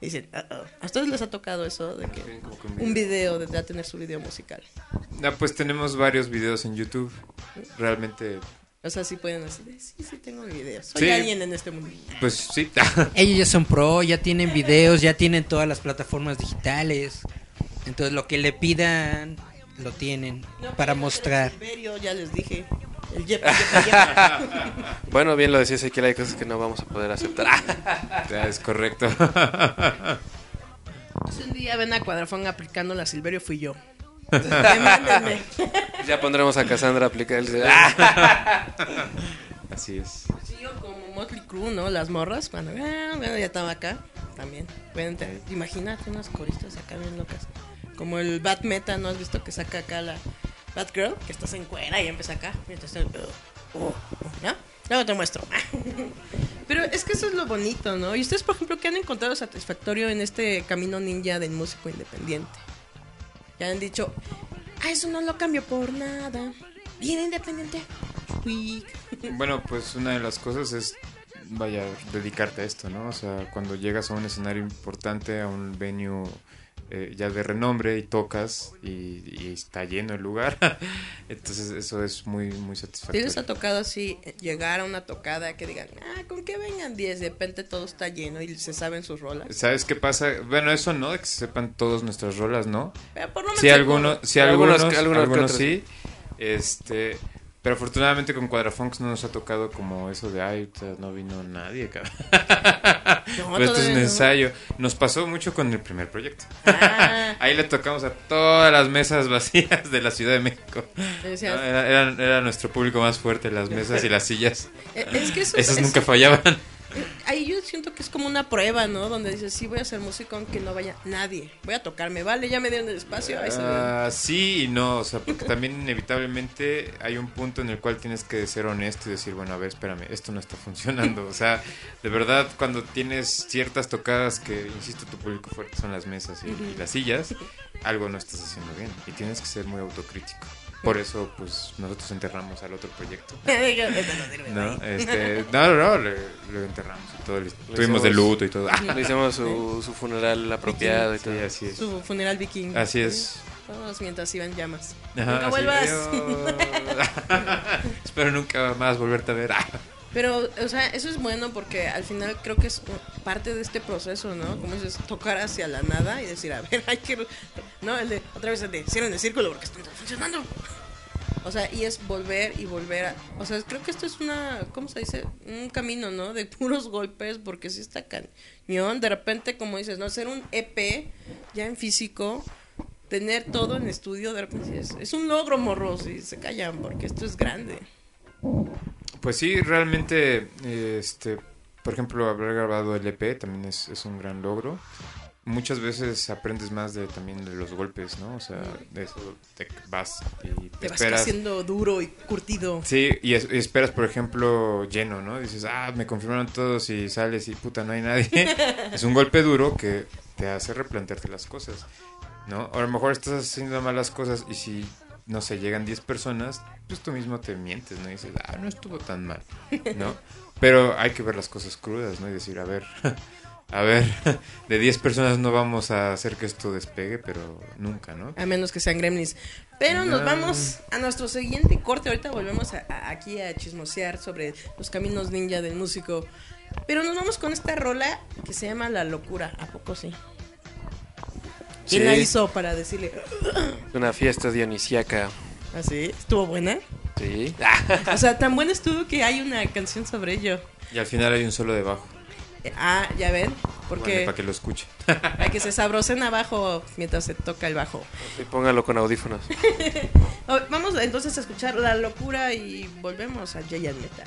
A: Y dicen. ¿a ustedes les ha tocado eso? De que
C: un
A: un video, de ya tener su video musical.
C: Ah, pues tenemos varios videos en YouTube. Realmente,
A: O sea, sí pueden decir, sí, sí tengo mi video. Soy
C: Sí.
A: alguien en este mundo.
C: pues sí.
B: Ellos ya son pro, ya tienen videos, ya tienen todas las plataformas digitales. Entonces lo que le pidan lo tienen
A: No,
B: para mostrar.
A: El ya les dije. El yepa, yepa, yepa.
D: Bueno, bien lo decías aquí, hay cosas que no vamos a poder aceptar.
C: Es correcto.
A: Un día ven a Cuadrafón aplicando la Silverio, fui yo.
D: Ya pondremos a Cassandra a aplicar el...
C: Así es.
A: Sí, yo como Motley Crue, ¿no? Las morras, cuando ah, bueno, ya estaba acá, también. Pueden imagínate unas coristas acá bien locas. Como el Bat Meta, ¿no has visto que saca acá la Batgirl? Que estás en cuera y empieza acá. Y entonces, uh, uh, ¿no? Luego te muestro. Pero es que eso es lo bonito, ¿no? Y ustedes, por ejemplo, ¿qué han encontrado satisfactorio en este camino ninja del músico independiente? Ya han dicho, ah, eso no lo cambio por nada. Bien independiente.
C: Bueno, pues una de las cosas es, vaya, dedicarte a esto, ¿no? O sea, cuando llegas a un escenario importante, a un venue eh, ya de renombre y tocas y, y está lleno el lugar, entonces eso es muy, muy
A: ¿Sí
C: satisfactorio.
A: les ha tocado así eh, llegar a una tocada que digan, ah, con que vengan 10, de repente todo está lleno y se saben sus rolas?
C: ¿Sabes qué pasa? Bueno, eso no, de que se sepan todas nuestras rolas, ¿no?
A: Pero por lo menos
C: Sí, algunos, sí,
D: Algunos-
C: algunos, sí. Este, pero afortunadamente con Cuadrafunks no nos ha tocado como eso de, ay, no vino nadie, cabrón.
A: No,
C: Pero esto es un
A: no.
C: ensayo. Nos pasó mucho con el primer proyecto.
A: Ah,
C: Ahí le tocamos a todas las mesas vacías de la Ciudad de México.
A: decías,
C: No, era, era- era nuestro público más fuerte, las mesas y las sillas.
A: es que eso,
C: Esas
A: es-
C: nunca fallaban.
A: Ahí yo siento que es como una prueba, ¿no? Donde dices, sí, voy a ser músico aunque no vaya nadie. Voy a tocarme, vale, ya me dieron el espacio. Ahí.
C: Ah, sí y no, o sea, porque también inevitablemente hay un punto en el cual tienes que ser honesto y decir, bueno, a ver, espérame, esto no está funcionando. O sea, de verdad, cuando tienes ciertas tocadas que, insisto, tu público fuerte son las mesas y, y las sillas, algo no estás haciendo bien y tienes que ser muy autocrítico. Por eso, pues, nosotros enterramos al otro proyecto.
A: No.
C: Este, no, no, lo enterramos y todo. le- Tuvimos de luto y todo.
D: Le hicimos su, su funeral apropiado y
C: Sí,
D: todo.
C: así es.
A: Su funeral viking.
C: Así es.
A: Todos mientras iban llamas.
C: Ajá,
A: Nunca vuelvas.
C: Espero nunca más volverte a ver.
A: Pero, o sea, eso es bueno porque al final creo que es parte de este proceso, ¿no? Como dices, tocar hacia la nada y decir, a ver, hay que... No, el de, otra vez el de, cierren el círculo porque está funcionando. O sea, y es volver y volver a... O sea, creo que esto es una... ¿Cómo se dice? Un camino, ¿no? De puros golpes, porque sí está cañón. De repente, como dices, ¿no? Hacer un EP ya en físico, tener todo en estudio, de repente es, es un logro, morros, y se callan, porque esto es grande.
C: Pues sí, realmente, este, por ejemplo, haber grabado el EP también es, es un gran logro. Muchas veces aprendes más de también de los golpes, ¿no? O sea, de eso te vas y te,
A: Te vas
C: esperas.
A: haciendo duro y curtido.
C: Sí, y, es- y esperas, por ejemplo, lleno, ¿no? Dices, ah, me confirmaron todos y sales y puta, no hay nadie. es un golpe duro que te hace replantearte las cosas, ¿no? O a lo mejor estás haciendo malas cosas y si, no sé, llegan 10 personas, pues tú mismo te mientes, ¿no? Y dices, ah, no estuvo tan mal, ¿no? Pero hay que ver las cosas crudas, ¿no? Y decir, a ver, a ver, de 10 personas no vamos a hacer que esto despegue, pero nunca, ¿no?
A: A menos que sean gremlins. Pero nos
C: No.
A: vamos a nuestro siguiente corte. Ahorita volvemos a- a- aquí a chismosear sobre los caminos ninja del músico. Pero nos vamos con esta rola que se llama La Locura. ¿A poco sí? ¿Quién
D: Sí.
A: la hizo para decirle
D: Una fiesta dionisíaca.
A: así? ¿Estuvo buena?
D: Sí.
A: O sea, tan buena estuvo que hay una canción sobre ello.
C: Y al final hay un solo de bajo,
A: Eh, Ah, ya ven. Porque
C: para que lo escuche.
A: hay que se sabrosen abajo mientras se toca el bajo.
D: Sí, póngalo con audífonos.
A: Oh, Vamos entonces a escuchar La Locura y volvemos a Giant Metal.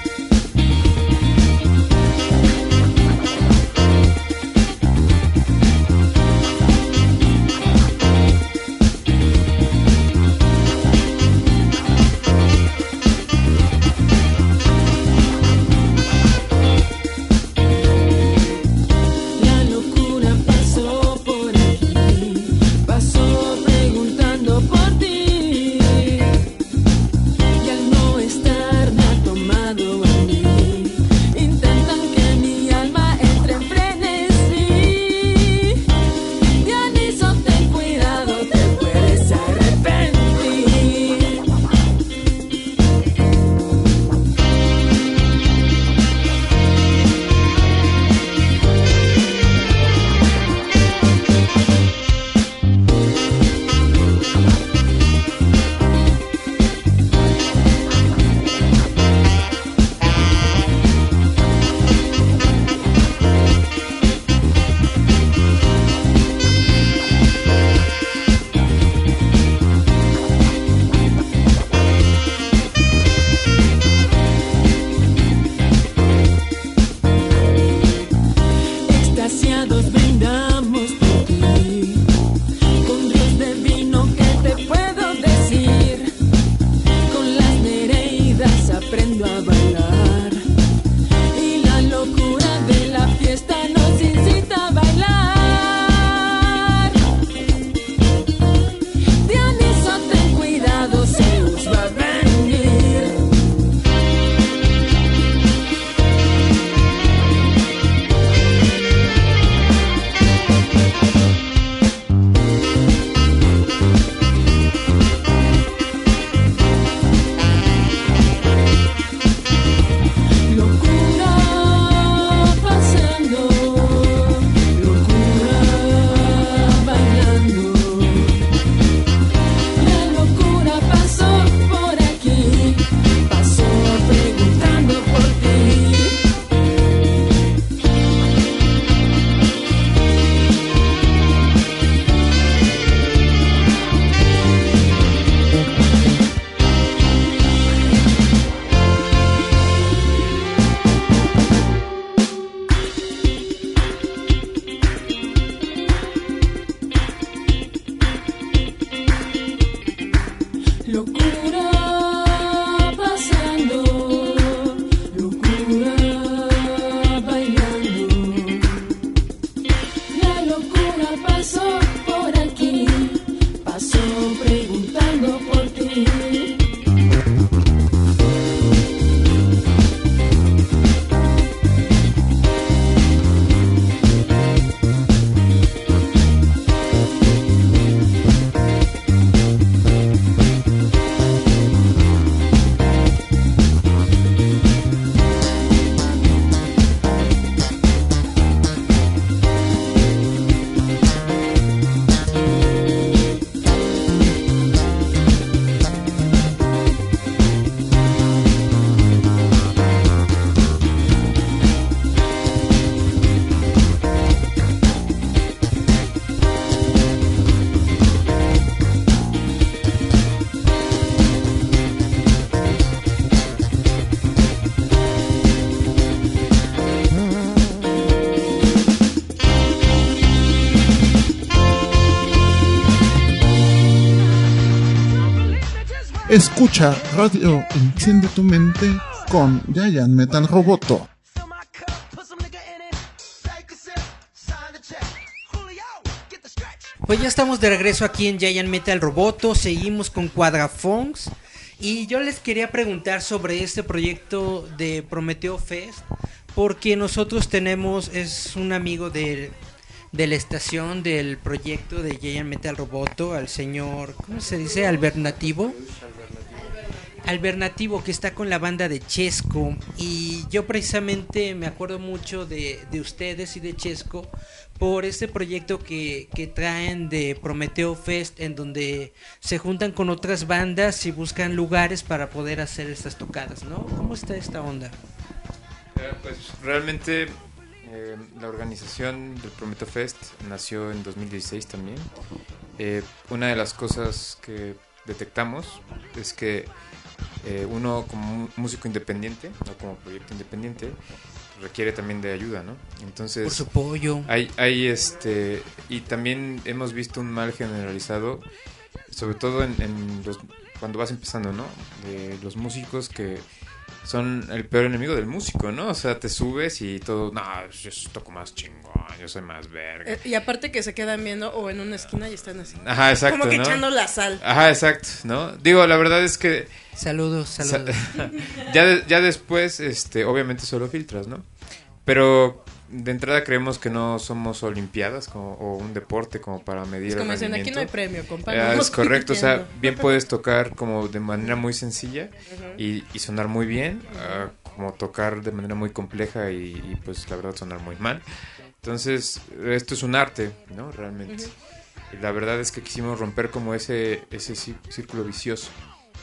E: Escucha Radio Enciende tu Mente con Giant Metal Roboto.
B: Pues ya estamos de regreso aquí en Giant Metal Roboto, seguimos con Quadrafonks y yo les quería preguntar sobre este proyecto de Prometeo Fest porque nosotros tenemos, es un amigo de, de la estación del proyecto de Giant Metal Roboto, al señor, ¿cómo se dice? Albernativo. Albernativo que está con la banda de Chesco y yo precisamente me acuerdo mucho de, de ustedes y de Chesco por este proyecto que, que traen de Prometeo Fest en donde se juntan con otras bandas y buscan lugares para poder hacer estas tocadas, ¿no? ¿Cómo está esta onda?
C: Eh, Pues realmente eh, la organización del Prometo Fest nació en 2016 también. Eh, una de las cosas que detectamos es que eh, uno como músico independiente o como proyecto independiente requiere también de ayuda, ¿no? Entonces
B: Por su apoyo.
C: hay, hay este y también hemos visto un mal generalizado, sobre todo en, en los, cuando vas empezando, ¿no? De los músicos que son el peor enemigo del músico, ¿no? O sea, te subes y todo, no, yo toco más chingón, yo soy más verga.
A: Eh, Y aparte que se quedan viendo o en una esquina y están así.
C: Ajá, exacto,
A: Como que
C: ¿no?
A: echando la sal.
C: Ajá, exacto, ¿no? Digo, la verdad es que
B: Saludos, saludos.
C: ya, de- ya después, este, obviamente solo filtras, ¿no? Pero de entrada creemos que no somos olimpiadas como, o un deporte como para medir
A: Es como
C: el
A: dicen, aquí no hay premio, compa.
C: Ah, es correcto, o sea, bien puedes tocar como de manera muy sencilla y, y sonar muy bien, ah, como tocar de manera muy compleja y, y, pues la verdad sonar muy mal. Entonces, esto es un arte, ¿no? Realmente. Y la verdad es que quisimos romper como ese, ese cí- círculo vicioso,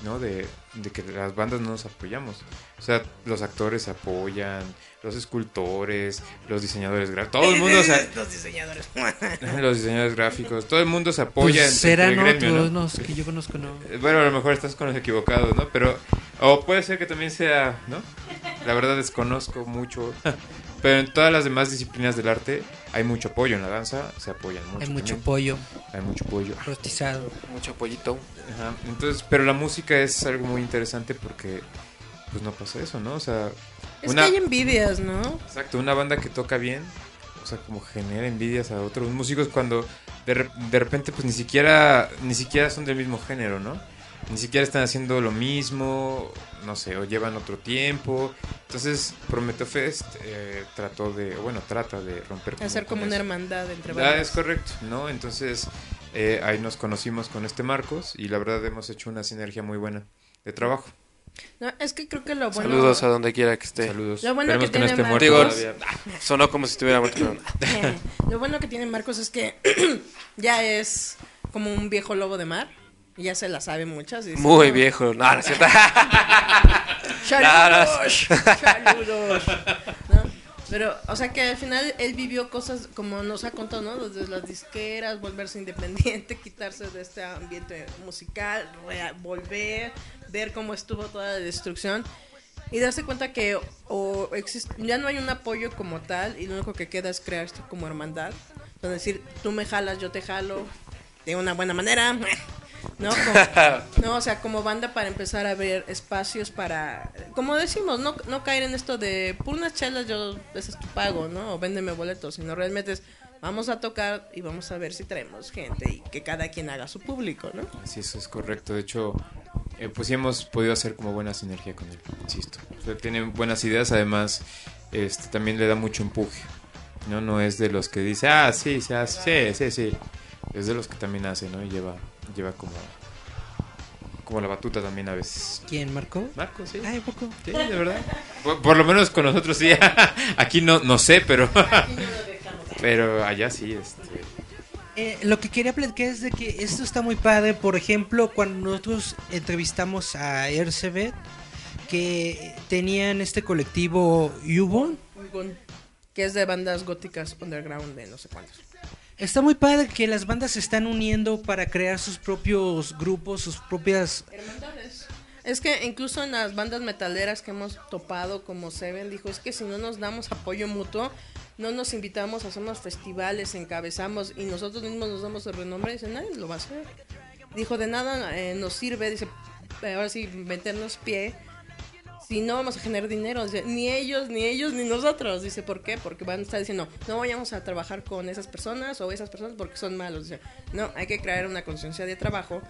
C: ¿no? De, de que las bandas no nos apoyamos. O sea, los actores se apoyan, los escultores, los diseñadores gráficos, todo el mundo se...
B: Los diseñadores.
C: los diseñadores gráficos, todo el mundo se apoya
B: Pues
C: en-
B: serán
C: el gremio,
B: otros,
C: ¿no?
B: no, que yo conozco, no.
C: Eh, Bueno, a lo mejor estás con los equivocados, ¿no? Pero, o puede ser que también sea, ¿no? La verdad desconozco mucho. Pero en todas las demás disciplinas del arte hay mucho apoyo. En la danza se apoyan mucho.
B: Hay mucho
C: también.
B: pollo.
C: Hay mucho apoyo.
B: Rostizado.
D: Mucho pollito.
C: Ajá. Entonces, pero la música es algo muy interesante porque, pues no pasa eso, ¿no? O sea,
A: Es que hay envidias, ¿no?
C: Exacto, una banda que toca bien, o sea, como genera envidias a otros músicos cuando de, re- de repente pues ni siquiera ni siquiera son del mismo género, ¿no? Ni siquiera están haciendo lo mismo, no sé, o llevan otro tiempo. Entonces, Prometo Fest eh, trató de, bueno, trata de romper
A: Hacer como una
C: eso.
A: hermandad entre
C: Ah,
A: bandas.
C: es correcto, ¿no? Entonces, eh, ahí nos conocimos con este Marcos y la verdad hemos hecho una sinergia muy buena de trabajo.
A: No, es que creo que lo bueno...
D: Saludos a donde quiera que esté.
C: Saludos.
A: Lo bueno
C: Esperemos
A: que
C: que no
A: tiene
C: esté muerto
D: Digo,
C: todavía.
D: sonó como si estuviera muerto. pero-
A: Eh, Lo bueno que tiene Marcos es que ya es como un viejo lobo de mar. Y ya se la sabe muchas. dice,
D: Muy
A: no,
D: viejo. No, no es cierto.
A: ¡Saludos! ¡Saludos! ¿No? Pero, o sea que al final él vivió cosas como nos ha contado, ¿no? Desde las disqueras, volverse independiente, quitarse de este ambiente musical, volver, ver cómo estuvo toda la destrucción y darse cuenta que o existe, ya no hay un apoyo como tal y lo único que queda es crear esto como hermandad. Es decir, tú me jalas, yo te jalo de una buena manera. ¿No? Como- no, o sea, como banda para empezar a ver espacios para, como decimos, no, no caer en esto de por unas chelas yo, ese es tu pago, ¿no? O véndeme boletos, sino realmente es, vamos a tocar y vamos a ver si traemos gente y que cada quien haga su público, ¿no?
C: Sí, eso es correcto. De hecho, eh, pues sí hemos podido hacer como buena sinergia con él, insisto. O sea, tiene buenas ideas, además, este también le da mucho empuje. No, no es de los que dice, ah, sí, se hace, sí, sí, sí. Es de los que también hace, ¿no? Y lleva, lleva como, como la batuta también a veces.
B: ¿Quién, Marco?
C: Marco, sí.
B: Ay, poco.
C: Sí, de verdad. Por, por lo menos con nosotros sí. Aquí no, no sé, pero, pero allá sí, este.
B: Eh, lo que quería platicar es de que esto está muy padre. Por ejemplo, cuando nosotros entrevistamos a Ercebet, que tenían este colectivo Yubon.
A: Que es de bandas góticas underground de no sé cuántos.
B: Está muy padre que las bandas se están uniendo para crear sus propios grupos, sus propias...
A: Es que incluso en las bandas metaleras que hemos topado, como Seven, dijo, es que si no nos damos apoyo mutuo, no nos invitamos, hacemos festivales, encabezamos y nosotros mismos nos damos el renombre, dice, nadie lo va a hacer. Dijo, de nada eh, nos sirve, dice, ahora sí, meternos pie si no vamos a generar dinero. Dice, ni ellos, ni ellos, ni nosotros. Dice, ¿por qué? Porque van a estar diciendo, no vayamos a trabajar con esas personas o esas personas porque son malos. Dice, no, hay que crear una conciencia de trabajo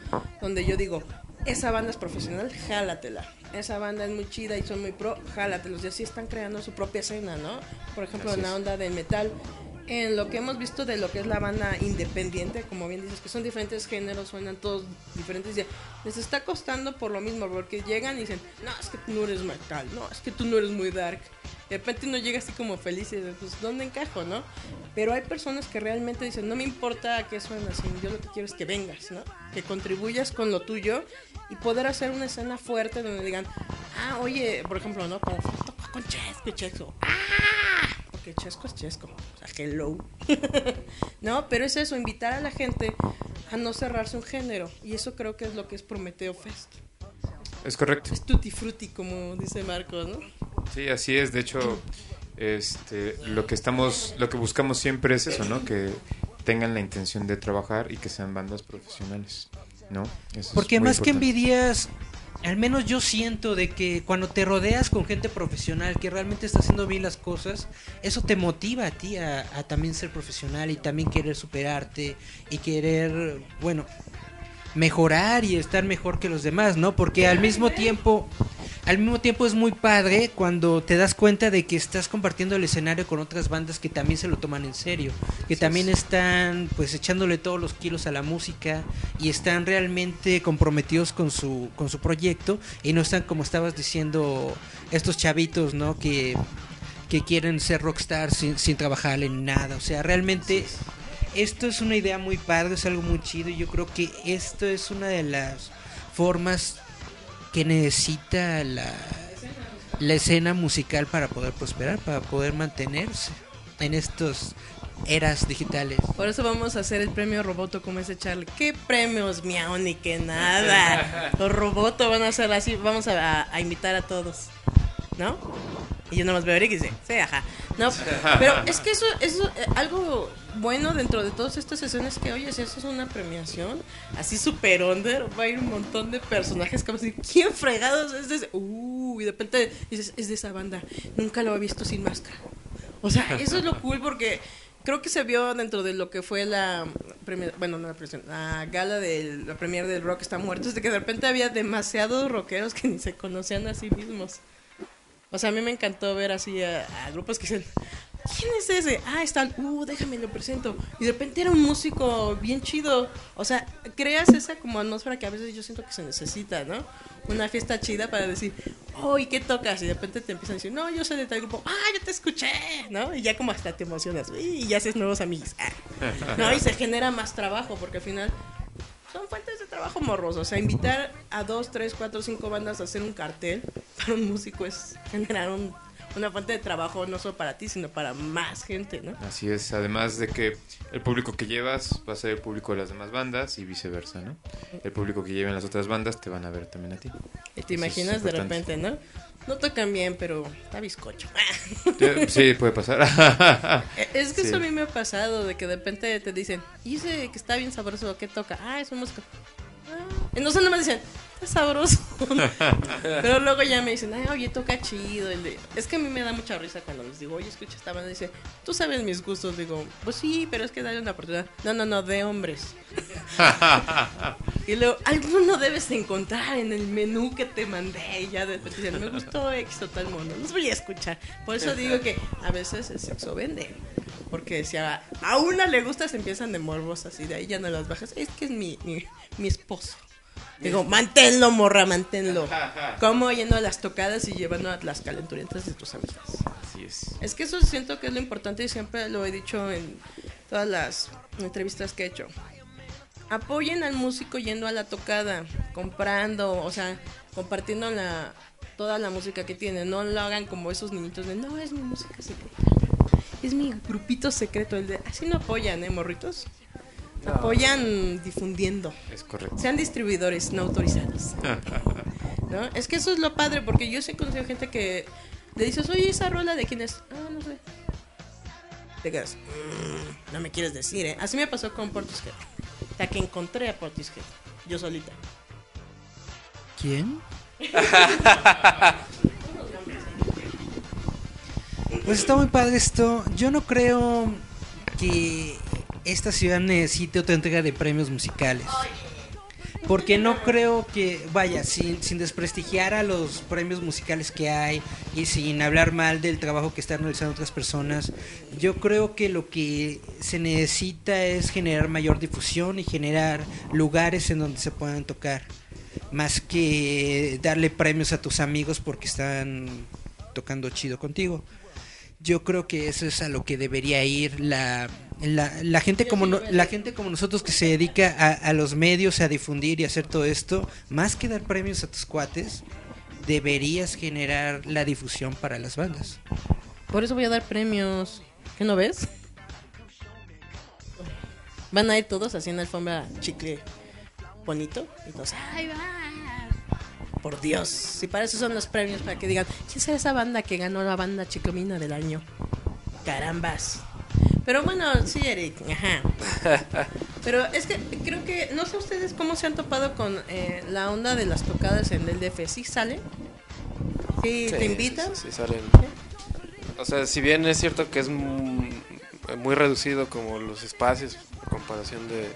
A: donde yo digo, esa banda es profesional, jálatela. Esa banda es muy chida y son muy pro, jálatelos. Y así están creando su propia escena, ¿no? Por ejemplo, en la onda del metal. En lo que hemos visto de lo que es la banda independiente, como bien dices, que son diferentes géneros, suenan todos diferentes, les está costando por lo mismo, porque llegan y dicen, no, es que tú no eres metal, no, es que tú no eres muy dark. De repente uno llega así como feliz y dice, pues, ¿dónde encajo, no? Pero hay personas que realmente dicen, no me importa que suene así, yo lo que quiero es que vengas, ¿no? Que contribuyas con lo tuyo y poder hacer una escena fuerte donde digan, ah, oye, por ejemplo, ¿no? Para toca con Chesco, Chesco, ¡ah! Porque Chesco es Chesco, o sea, hello. no, pero es eso, invitar a la gente a no cerrarse un género. Y eso creo que es lo que es Prometeo Fest.
C: Es correcto.
A: Es tutti frutti, como dice Marcos, ¿no?
C: Sí, así es. De hecho, este, lo que estamos, lo que buscamos siempre es eso, ¿no? Que tengan la intención de trabajar y que sean bandas profesionales, ¿no? Eso es
B: Porque más que
C: importante.
B: envidias, al menos yo siento de que cuando te rodeas con gente profesional que realmente está haciendo bien las cosas, eso te motiva a ti a, a también ser profesional y también querer superarte y querer, bueno, mejorar y estar mejor que los demás, ¿no? Porque al mismo tiempo, al mismo tiempo es muy padre cuando te das cuenta de que estás compartiendo el escenario con otras bandas que también se lo toman en serio, que también están pues echándole todos los kilos a la música y están realmente comprometidos con su con su proyecto y no están como estabas diciendo estos chavitos, ¿no? Que que quieren ser rockstar sin, sin trabajar en nada, o sea, realmente esto es una idea muy padre, es algo muy chido y yo creo que esto es una de las formas que necesita la, la escena musical para poder prosperar, para poder mantenerse en estos eras digitales.
A: Por eso vamos a hacer el premio Roboto como ese Charlie. ¿Qué premios, miau, ni que nada? Los Roboto van a ser así, vamos a, a invitar a todos. ¿No? Y yo nomás veo a Eric y dice, sí, ajá. No, pero es que eso, eso, eh, algo bueno dentro de todas estas sesiones que, oye, si eso es una premiación, así super under, va a ir un montón de personajes que van a decir, ¿quién fregados es de ese? Uh, y de repente dices, es de esa banda, nunca lo he visto sin máscara. O sea, eso es lo cool porque creo que se vio dentro de lo que fue la premier- bueno, no la, premiación, la gala de la premier del rock está muerto, es de que de repente había demasiados rockeros que ni se conocían a sí mismos. O sea, a mí me encantó ver así a, a grupos que dicen, ¿quién es ese? Ah, están, uh, déjame lo presento. Y de repente era un músico bien chido. O sea, creas esa como atmósfera que a veces yo siento que se necesita, ¿no? Una fiesta chida para decir, oh, ¿y qué tocas? Y de repente te empiezan a decir, no, yo soy de tal grupo, ah, yo te escuché, ¿no? Y ya como hasta te emocionas, y ya haces nuevos amigos. Ah. ¿No? Y se genera más trabajo, porque al final son fuentes de trabajo morros. O sea, invitar a dos, tres, cuatro, cinco bandas a hacer un cartel para un músico es generar un- una fuente de trabajo no solo para ti, sino para más gente, ¿no?
C: Así es, además de que el público que llevas va a ser el público de las demás bandas y viceversa, ¿no? El público que lleven las otras bandas te van a ver también a ti.
A: Y te
C: Eso
A: imaginas de repente, ¿no? No tocan bien, pero está bizcocho.
C: Sí, puede pasar.
A: Eh, Es que
C: Sí.
A: eso a mí me ha pasado, de que de repente te dicen, y ese que está bien sabroso, ¿qué toca? Ah, es un músico. Ah. Y no me dicen, sabroso. Pero luego ya me dicen, ay, oye, toca chido. el de- Es que a mí me da mucha risa cuando les digo, oye, escucha esta banda. Dice, tú sabes mis gustos. Digo, pues sí, pero es que dale una oportunidad. No, no, no, de hombres. Y luego, alguno debes encontrar en el menú que te mandé. Y ya después dicen, me gustó X o tal mono. Los voy a escuchar. Por eso digo que a veces el sexo vende. Porque si a, a una le gusta, se empiezan de morbos así. De ahí ya no las bajas. Es que es mi, mi, mi esposo. Digo, manténlo, morra, manténlo. Como yendo a las tocadas y llevando a las calenturientas de tus amigas.
C: Así es.
A: Es que eso siento que es lo importante y siempre lo he dicho en todas las entrevistas que he hecho. Apoyen al músico yendo a la tocada, comprando, o sea, compartiendo la, toda la música que tiene. No lo hagan como esos niñitos de, no, es mi música secreta. Es mi grupito secreto. El de, así no apoyan, ¿eh, morritos? Apoyan difundiendo.
C: Es correcto.
A: Sean distribuidores no autorizados. ¿No? Es que eso es lo padre, porque yo sé conocido gente que le dices, oye, esa rola de quién es. Ah, no sé. Te quedas, "Mm, no me quieres decir, ¿eh? Así me pasó con Portishead. O sea, que encontré a Portishead, yo solita.
B: ¿Quién? Pues está muy padre esto. Yo no creo que esta ciudad necesite otra entrega de premios musicales. Porque no creo que, vaya, sin, sin desprestigiar a los premios musicales que hay y sin hablar mal del trabajo que están realizando otras personas, yo creo que lo que se necesita es generar mayor difusión y generar lugares en donde se puedan tocar. Más que darle premios a tus amigos porque están tocando chido contigo. Yo creo que eso es a lo que debería ir la, la, la gente como no- la gente como nosotros que se dedica a, a los medios, a difundir y hacer todo esto, más que dar premios a tus cuates, deberías generar la difusión para las bandas.
A: Por eso voy a dar premios. ¿Qué no ves? Van a ir todos haciendo alfombra chicle bonito y todos, ¡ay, va! Por Dios, si para eso son los premios, para que digan, ¿quién será esa banda que ganó la banda chicomina del año? Carambas. Pero bueno, sí, Eric, ajá. Pero es que creo que, no sé ustedes cómo se han topado con eh, la onda de las tocadas en el DF. ¿Sí salen? ¿Sí, te invitan?
D: Sí, sí, salen. O sea, si bien es cierto que es mm, muy reducido como los espacios en comparación de,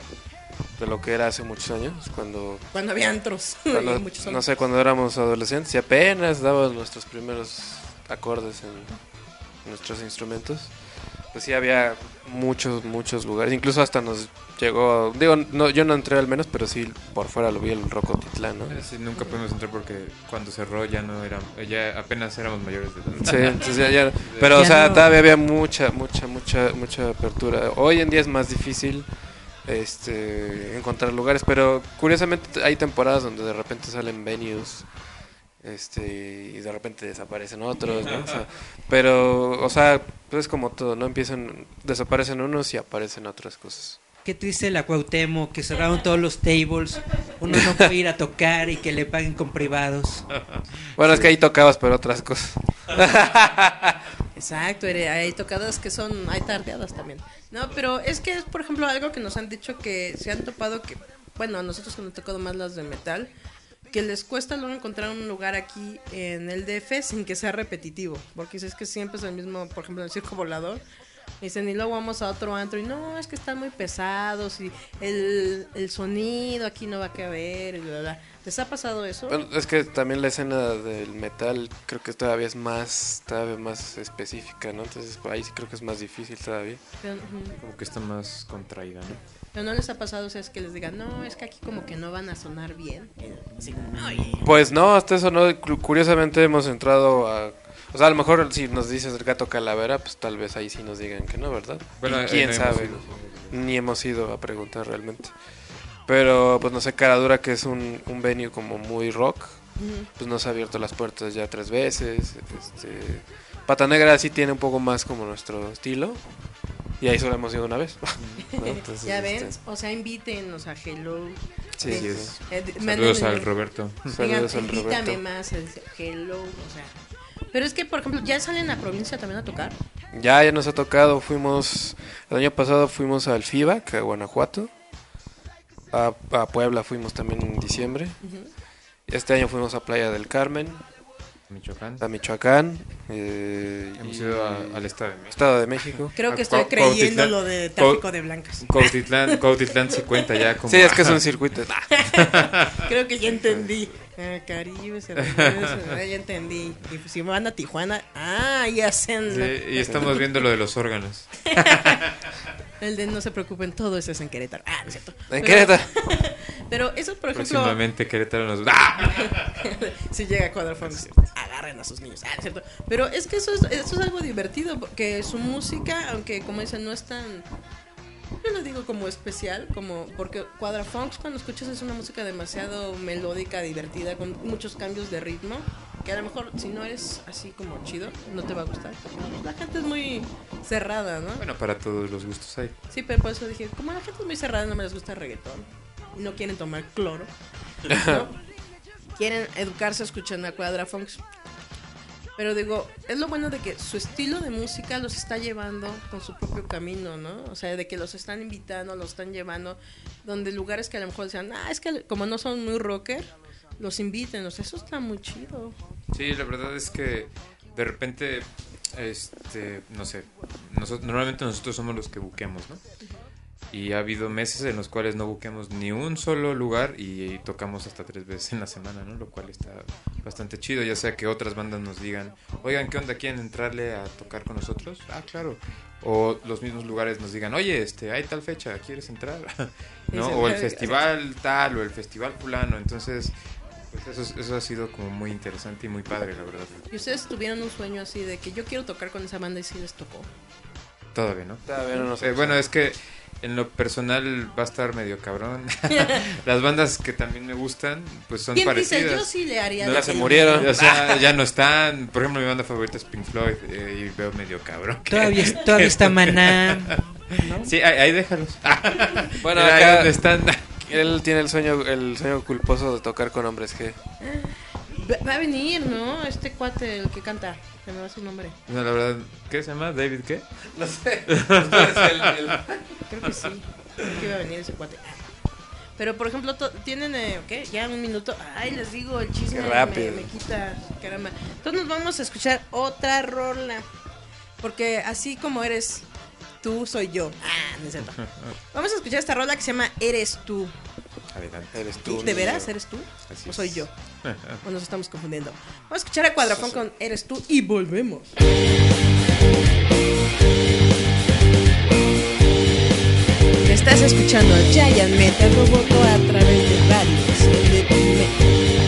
D: de lo que era hace muchos años, cuando,
A: Cuando había antros.
D: cuando-
A: muchos
D: no sé, cuando éramos adolescentes y apenas dábamos nuestros primeros acordes en nuestros instrumentos, pues sí había muchos, muchos lugares, incluso hasta nos llegó, digo, no, yo no entré al menos, pero sí por fuera lo vi el Rocotitlán, ¿no?
C: Sí, nunca pudimos entrar porque cuando cerró ya no era, ya apenas éramos mayores de edad.
D: Sí, entonces ya, ya- pero o sea,
B: no.
D: todavía había mucha, mucha, mucha, mucha apertura. Hoy en día es más difícil este encontrar lugares, pero curiosamente hay temporadas donde de repente salen venues este y de repente desaparecen otros, ¿no? O sea, pero, o sea, pues es como todo, ¿no? Empiezan, desaparecen unos y aparecen otras cosas.
B: Qué triste la Cuauhtémoc, que cerraron todos los tables, uno no puede ir a tocar y que le paguen con privados.
D: Bueno, es que ahí tocabas, pero otras cosas.
A: Exacto, hay tocadas que son, hay tardeadas también. No, pero es que es, por ejemplo, algo que nos han dicho que se han topado que, bueno, a nosotros que nos han tocado más las de metal, que les cuesta luego encontrar un lugar aquí en el DF sin que sea repetitivo. Porque si es que siempre es el mismo, por ejemplo, en el circo volador. Dicen, y luego vamos a otro antro y no, es que están muy pesados y el, el sonido aquí no va a caber y bla, bla. ¿Les ha pasado eso?
D: Bueno, es que también la escena del metal creo que todavía es más, todavía más específica, ¿no? Entonces por ahí sí creo que es más difícil todavía.
A: Pero, ujú.
C: Como que está más contraída, ¿no?
A: Pero no les ha pasado, o sea, es que les digan, no, es que aquí como que no van a sonar bien.
D: Pues no, hasta eso no. Cu- Curiosamente hemos entrado a... O sea, a lo mejor si nos dices el gato calavera, pues tal vez ahí sí nos digan que no, ¿verdad?
C: Bueno,
D: quién
C: no hemos
D: sabe.
C: ido.
D: Ni hemos ido a preguntar realmente. Pero pues no sé, Caradura que es un, un venue como muy rock,
A: Ujú.
D: pues nos ha abierto las puertas ya tres veces. Este, Pata Negra sí tiene un poco más como nuestro estilo. Y ahí solo hemos ido una vez. ¿no? Entonces,
A: ya
D: este,
A: ven, o sea, inviten, o sea, hello.
D: Sí, sí,
C: es.
A: eh, d-
C: Saludos al Roberto.
D: Saludos al
A: invítame
D: Roberto.
A: más, el hello, o sea. Pero es que, por ejemplo, ya salen a provincia también a tocar.
D: Ya, ya nos ha tocado. Fuimos, el año pasado fuimos al FIBAC, a Guanajuato. A, a Puebla fuimos también en diciembre. Este año fuimos a Playa del Carmen,
C: Michoacán.
D: a Michoacán. eh,
C: Hemos
D: y-
C: ido a- al Estado de México.
D: Estado de México.
A: Creo que estoy creyendo
C: Cuautitlán-
A: lo de tráfico de blancas.
C: Cuautitlán sí cuenta ya como...
D: Sí, es que es un circuito.
A: Creo que ya entendí. Ah, Caribe, ah, ya entendí. Y si van a Tijuana, ah, ya hacen.
C: Sí, y estamos viendo lo de los órganos.
A: El de no se preocupen, todo eso es en Querétaro. Ah, no es cierto.
D: En
A: Pero-
D: Querétaro.
A: Pero eso, por ejemplo,
C: Próximamente Querétaro nos... ¡Ah!
A: si llega a agarren a sus niños. Ah, no es cierto. Pero es que eso es, eso es algo divertido, porque su música, aunque como dicen, no es tan... No digo como especial, como porque Cuadrafonx cuando escuchas es una música demasiado melódica, divertida, con muchos cambios de ritmo, que a lo mejor si no eres así como chido, no te va a gustar. La gente es muy cerrada, ¿no?
C: Bueno, para todos los gustos hay.
A: Sí, pero por eso dije, como la gente es muy cerrada, no me les gusta el reggaetón. No quieren tomar cloro. ¿no? quieren educarse escuchando a Cuadrafonx. Pero digo, es lo bueno de que su estilo de música los está llevando con su propio camino, ¿no? O sea, de que los están invitando, los están llevando donde lugares que a lo mejor decían, ah, es que como no son muy rocker, los inviten, o sea, eso está muy chido.
C: Sí, la verdad es que de repente, este, no sé, nosotros, normalmente nosotros somos los que buquemos, ¿no? Y ha habido meses en los cuales no buquemos ni un solo lugar y, tocamos hasta tres veces en la semana, ¿no? Lo cual está bastante chido, ya sea que otras bandas nos digan, oigan, ¿qué onda? ¿Quieren entrarle a tocar con nosotros? Ah, claro. O los mismos lugares nos digan, oye, este, hay tal fecha, ¿quieres entrar? ¿No? O el
A: "Eh,
C: festival tal, o el festival fulano. Entonces, pues eso, eso ha sido como muy interesante y muy padre, la verdad.
A: ¿Y ustedes tuvieron un sueño así de que yo quiero tocar con esa banda y si les tocó?
C: Todavía, ¿no?
D: Todavía no nos
C: Eh, bueno, es que en lo personal va a estar medio cabrón. Las bandas que también me gustan, pues son
A: ¿Quién
C: parecidas.
A: dice yo sí le haría?
D: No,
A: de
D: se
A: que-
D: murieron.
C: O sea, ya no están. Por ejemplo, mi banda favorita es Pink Floyd eh, y veo medio cabrón. que-
B: Todavía, todavía está Maná.
C: Sí, ahí, ahí déjalos.
D: Bueno, acá-
C: donde están.
D: Él tiene el sueño, el sueño culposo de tocar con hombres G.
A: Va- a venir, ¿no? Este cuate, el que canta. Se me va su nombre.
C: No, la verdad, ¿qué se llama? ¿David qué?
D: No sé.
A: Creo que sí. Que iba a venir ese cuate. Pero, por ejemplo, to- tienen, eh, ¿qué? Ya un minuto. Ay, les digo, el chisme
D: Qué
A: me, me quita, caramba. Entonces nos vamos a escuchar otra rola. Porque así como eres tú, soy yo. Ah, no es cierto. Vamos a escuchar esta rola que se llama Eres tú.
C: Adelante.
D: Eres tú.
A: ¿De
D: niño.
A: veras eres tú?
C: Así
A: ¿O soy
C: es.
A: yo? ¿O nos estamos confundiendo? Vamos a escuchar a Cuadrafón con Eres tú y volvemos. Estás escuchando a Giant Metal Roboto a través de radio.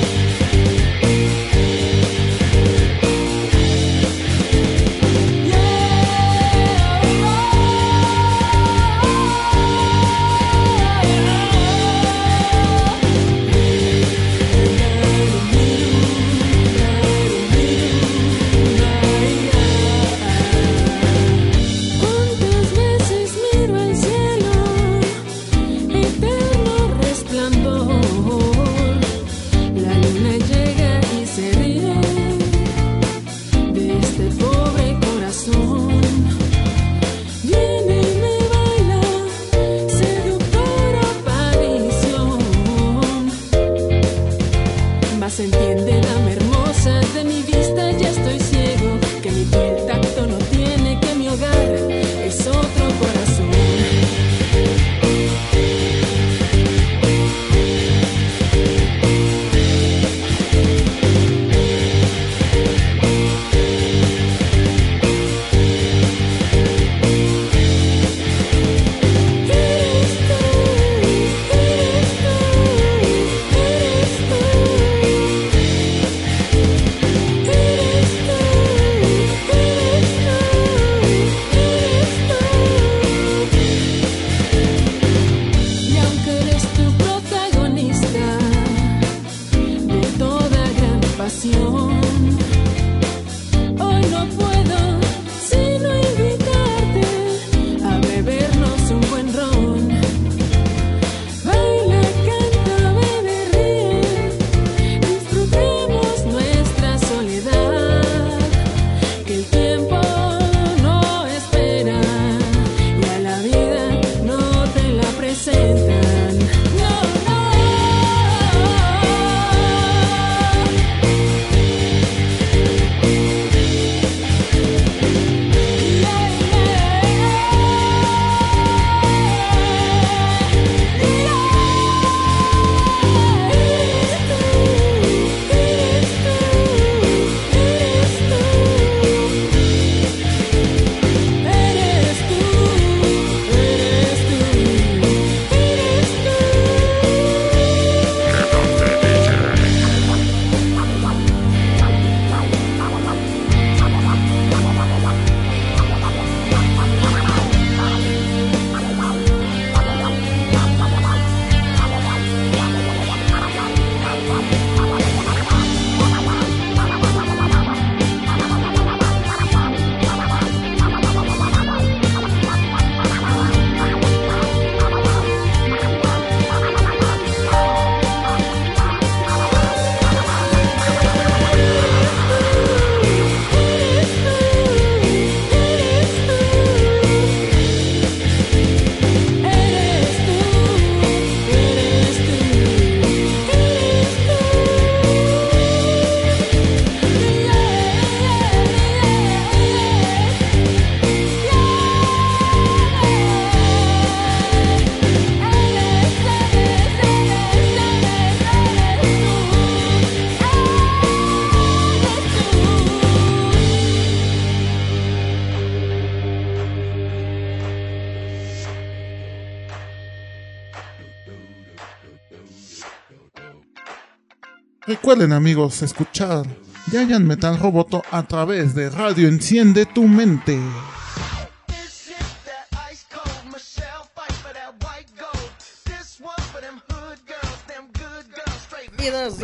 E: Recuerden amigos escuchar Giant Metal Roboto a través de Radio Enciende tu Mente.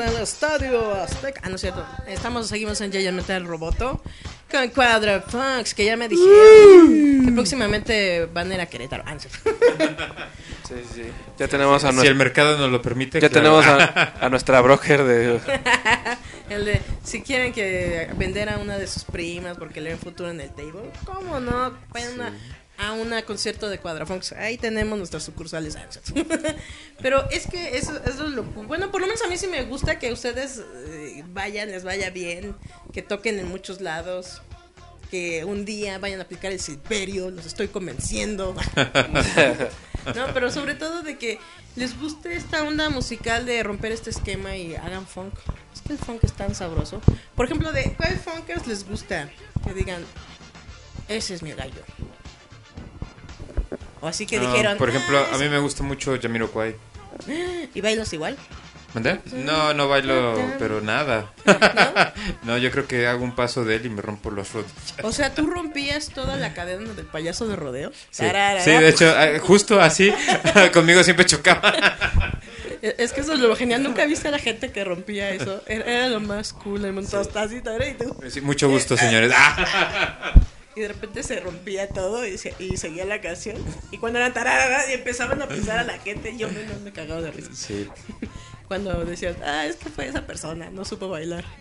A: Al estadio Azteca. Ah, no es cierto. Estamos, seguimos en Giant Metal Roboto con Quadra Fox, que ya me dijeron que próximamente van a ir a Querétaro. Ah, no.
D: Sí, sí. Ya tenemos a,
C: Si el mercado nos lo permite.
D: ya
C: claro.
D: tenemos a, a nuestra broker de...
A: El de, si quieren que vender a una de sus primas porque le ven futuro en el table, ¿cómo no? Vayan a- a un concierto de Quadrafonx. Ahí tenemos nuestras sucursales. Pero es que eso, eso es lo... Bueno, por lo menos a mí sí me gusta que ustedes eh, vayan, les vaya bien, que toquen en muchos lados. Que un día vayan a aplicar el silverio, los estoy convenciendo. No, pero sobre todo de que les guste esta onda musical de romper este esquema y hagan funk. Es que el funk es tan sabroso. Por ejemplo, de ¿cuál funkers les gusta? Que digan, ese es mi gallo. O así que
C: No,
A: dijeron,
C: Por ejemplo,
A: "Ah,
C: a mí me gusta mucho Jamiroquai.
A: ese-". ¿Y bailas igual?
C: ¿Mandé? No, no bailo, pero nada. No, yo creo que hago un paso de él y me rompo los rodillas.
A: O sea, tú rompías toda la cadena del payaso de rodeo.
C: Sí. Sí, de hecho, eh, justo así, conmigo siempre chocaba.
A: Es que eso es lo genial. Nunca viste a la gente que rompía eso. Era, era lo más cool. El montón tarara, y tú.
C: Sí, mucho gusto, señores. Ah.
A: Y de repente se rompía todo y, se- y seguía la canción. Y cuando eran tararara y empezaban a pisar a la gente, yo me, me cagaba de risa.
C: Sí.
A: Cuando decías, ah, es que fue esa persona, no supo bailar.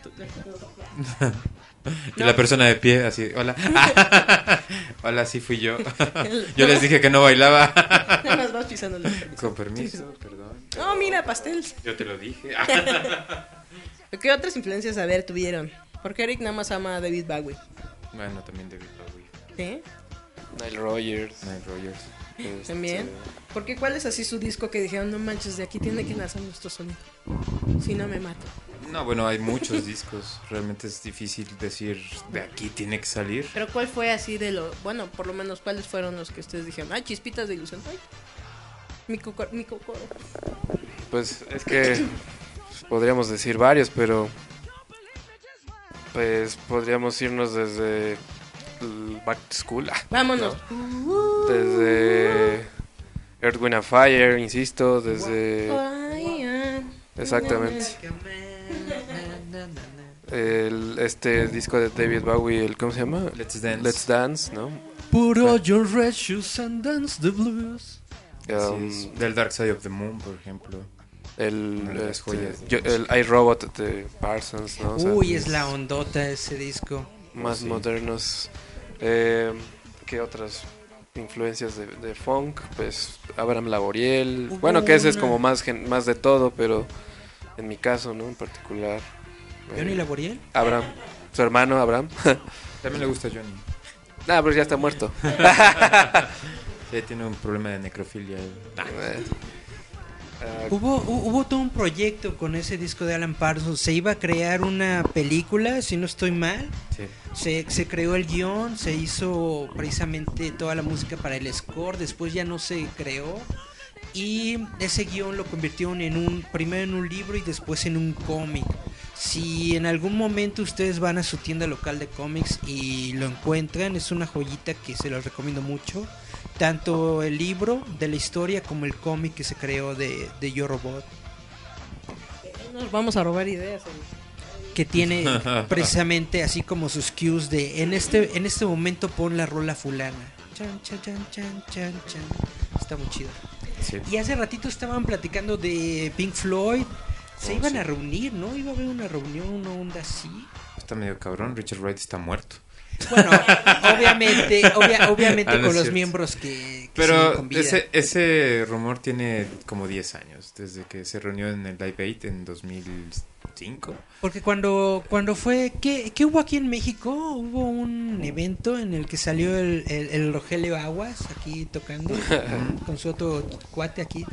C: Y la persona de pie, así, hola. Hola, sí fui yo. Yo les dije que no bailaba.
A: Nada más vas pisando la
C: Con permiso, perdón.
A: Oh, mira, pastel.
C: Yo te lo dije.
A: ¿Qué otras influencias, a ver, tuvieron? Porque Eric nada más ama a David Bowie.
C: Bueno, también David Bowie.
A: ¿Sí?
D: Nile Rogers.
C: Nile Rogers.
D: este,
A: También. Porque ¿cuál es así su disco que dijeron, no manches, de aquí tiene que nacer nuestro sonido? Si no me mato.
C: No, bueno, hay muchos discos. Realmente es difícil decir de aquí tiene que salir.
A: Pero ¿cuál fue así de lo... Bueno, por lo menos, ¿cuáles fueron los que ustedes dijeron? Ay, chispitas de ilusión. Ay, mi, coco, mi coco.
D: Pues es que podríamos decir varios, pero pues podríamos irnos desde Back to School. ah,
A: Vámonos.
D: ¿no? Desde Earth, Wind and Fire, insisto, desde... Exactamente. El, este disco de David Bowie, el, ¿cómo se llama?
C: Let's Dance.
D: Let's Dance, ¿no?
B: Put on your red shoes and dance the blues.
D: Um.
C: Del Dark Side of the Moon, por ejemplo.
D: el,
C: las
D: este,
C: joyas de
D: yo- el iRobot de Parsons, ¿no? O sea,
B: Uy, es la ondota ese disco.
D: más
C: Sí.
D: modernos. Eh, ¿Qué otras influencias de, de funk? Pues Abraham Laboriel. Bueno, que ese es como más, gen- más de todo, pero en mi caso, ¿no? En particular.
B: Johnny
D: eh,
B: Laboriel.
D: Abraham. Su hermano Abraham.
C: También le gusta a Johnny.
D: nah, pero ya está muerto.
C: Sí, tiene un problema de necrofilia. él.
D: Ah,
B: Hubo, hu- hubo todo un proyecto con ese disco de Alan Parsons. Se iba a crear una película, si no estoy mal.
C: Sí.
B: Se, se creó el guion, se hizo precisamente toda la música para el score, después ya no se creó. Y ese guion lo convirtieron en un, primero en un libro y después en un cómic. Si en algún momento ustedes van a su tienda local de cómics y lo encuentran, es una joyita que se los recomiendo mucho. Tanto el libro de la historia como el cómic que se creó de, de Yo Robot.
A: Nos vamos a robar ideas. Eric.
B: que tiene precisamente así como sus cues de en este en este momento pon la rola fulana. Chan, chan, chan, chan, chan, chan. Está muy chido.
C: Sí.
B: Y hace ratito estaban platicando de Pink Floyd. Se
C: Oh,
B: iban
C: sí.
B: a reunir, ¿no? Iba a haber una reunión, una onda así.
C: Está medio cabrón. Richard Wright está muerto.
B: Bueno, obviamente, obvia- obviamente
C: Ah, no
B: con los
C: cierto.
B: miembros que, que
C: Pero ese, ese rumor tiene como 10 años, desde que se reunió en el Live 8 en 2005.
B: Porque cuando, cuando fue, ¿qué, qué hubo aquí en México? Hubo un evento en el que salió el, el, el Rogelio Aguas aquí tocando con su otro cuate aquí.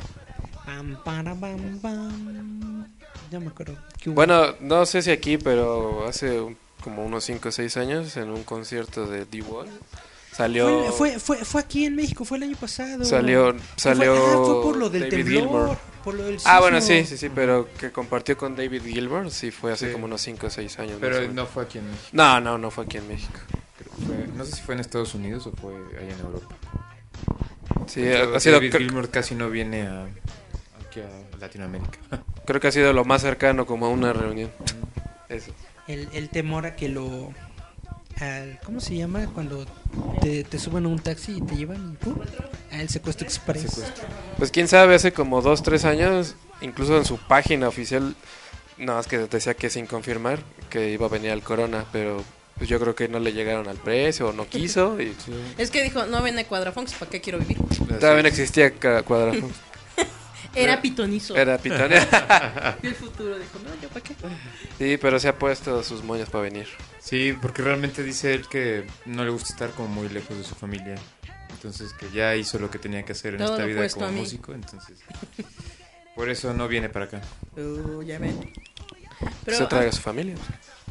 B: Pam, para, pam, pam. Ya me acuerdo.
D: Bueno, no sé si aquí, pero hace un- como unos 5 o 6 años en un concierto de D-Wall Salió.
B: Fue, fue, fue, fue aquí en México, fue el año pasado.
D: Salió- salió
B: Ah, fue por lo del
D: David
B: temblor. Por lo del
D: Ah, bueno, sí, sí, sí, pero que compartió con David Gilbert, sí, fue hace
C: Sí.
D: como unos 5 o 6 años.
C: Pero no fue aquí en México.
D: No, no, no fue aquí en México.
C: Creo que fue- no sé si fue en Estados Unidos o fue allá en Europa.
D: Sí, ha sido,
C: David Gilmour casi no viene a, aquí a Latinoamérica.
D: creo que ha sido lo más cercano como a una reunión. Eso.
B: El, el temor a que lo... al- ¿Cómo se llama? Cuando te, te suben a un taxi y te llevan y ¡pum! al secuestro express.
D: Pues quién sabe, hace como 2, 3 años, incluso en su página oficial, nada más que decía que sin confirmar que iba a venir al Corona, pero pues yo creo que no le llegaron al precio o no quiso y
A: Es que dijo, no viene Cuadrafonks, ¿para qué quiero vivir?
D: todavía no existía Cuadrafón.
A: Era pitonizo.
D: Era pitón.
A: Y el futuro dijo, no, ¿yo para qué?
D: Sí, pero se ha puesto sus moños para venir.
C: Sí, porque realmente dice él que no le gusta estar como muy lejos de su familia. Entonces que ya hizo lo que tenía que hacer en
A: Todo
C: esta vida como músico, entonces por eso no viene para acá.
A: Uh, ya ven. Pero,
D: se traiga
A: ah,
D: a su familia.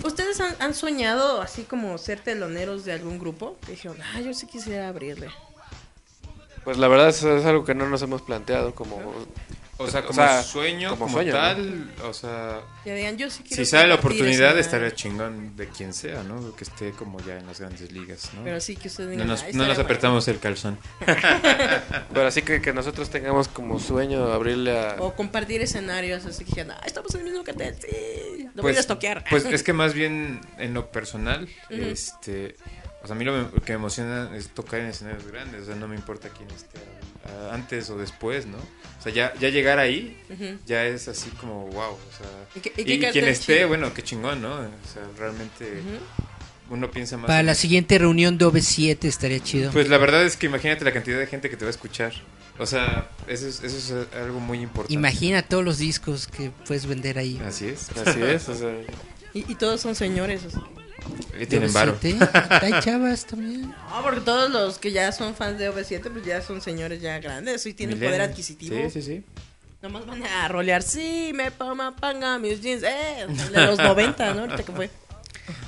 A: ¿Ustedes han, han soñado así como ser teloneros de algún grupo? Dijeron, ah, yo sí quisiera abrirle.
D: Pues la verdad es algo que no nos hemos planteado como...
C: O sea,
D: O
C: como
D: sea,
C: sueño,
D: como
C: como,
D: sueño, ¿no?
C: tal, o sea,
A: Ya digan, yo sí quiero
C: si sale la oportunidad estaría chingón de quien sea, ¿no? Que esté como ya en las grandes ligas, ¿no?
A: Pero sí que ustedes
C: no
A: digan,
C: nos,
A: "Ay,
C: no nos
A: estaría
C: apretamos el calzón.
D: Pero así que, que nosotros tengamos como sueño abrirle a...
A: O compartir escenarios, así que dijeron, ah, estamos en el mismo cartel, sí, lo voy
C: Pues,
A: a estoquear.
C: pues es que más bien en lo personal, este, o sea, a mí lo que me emociona es tocar en escenarios grandes, o sea, no me importa quién esté antes o después, ¿no? O sea, ya, ya llegar ahí ya es así como wow, o sea,
A: ¿Y qué- y
C: y,
A: qué cartel
C: quien esté,
A: chido?
C: bueno, qué chingón, ¿no? O sea, realmente uno piensa más
B: Para
C: en-
B: la siguiente reunión de OV7 estaría chido.
C: Pues la verdad es que imagínate la cantidad de gente que te va a escuchar. O sea, eso es, eso es algo muy importante.
B: Imagina todos los discos que puedes vender ahí.
C: Así es.
D: Así es, o sea,
A: Y, y todos son señores. así.
C: Y tienen varo.
B: OV7, Hay chavas también.
A: No, porque todos los que ya son fans de OV7, pues ya son señores ya grandes y tienen poder adquisitivo.
C: Sí, sí, sí.
A: Nomás van a rolear, sí, me ponga, panga mis jeans, eh, de los 90, ¿no? Ahorita que fue.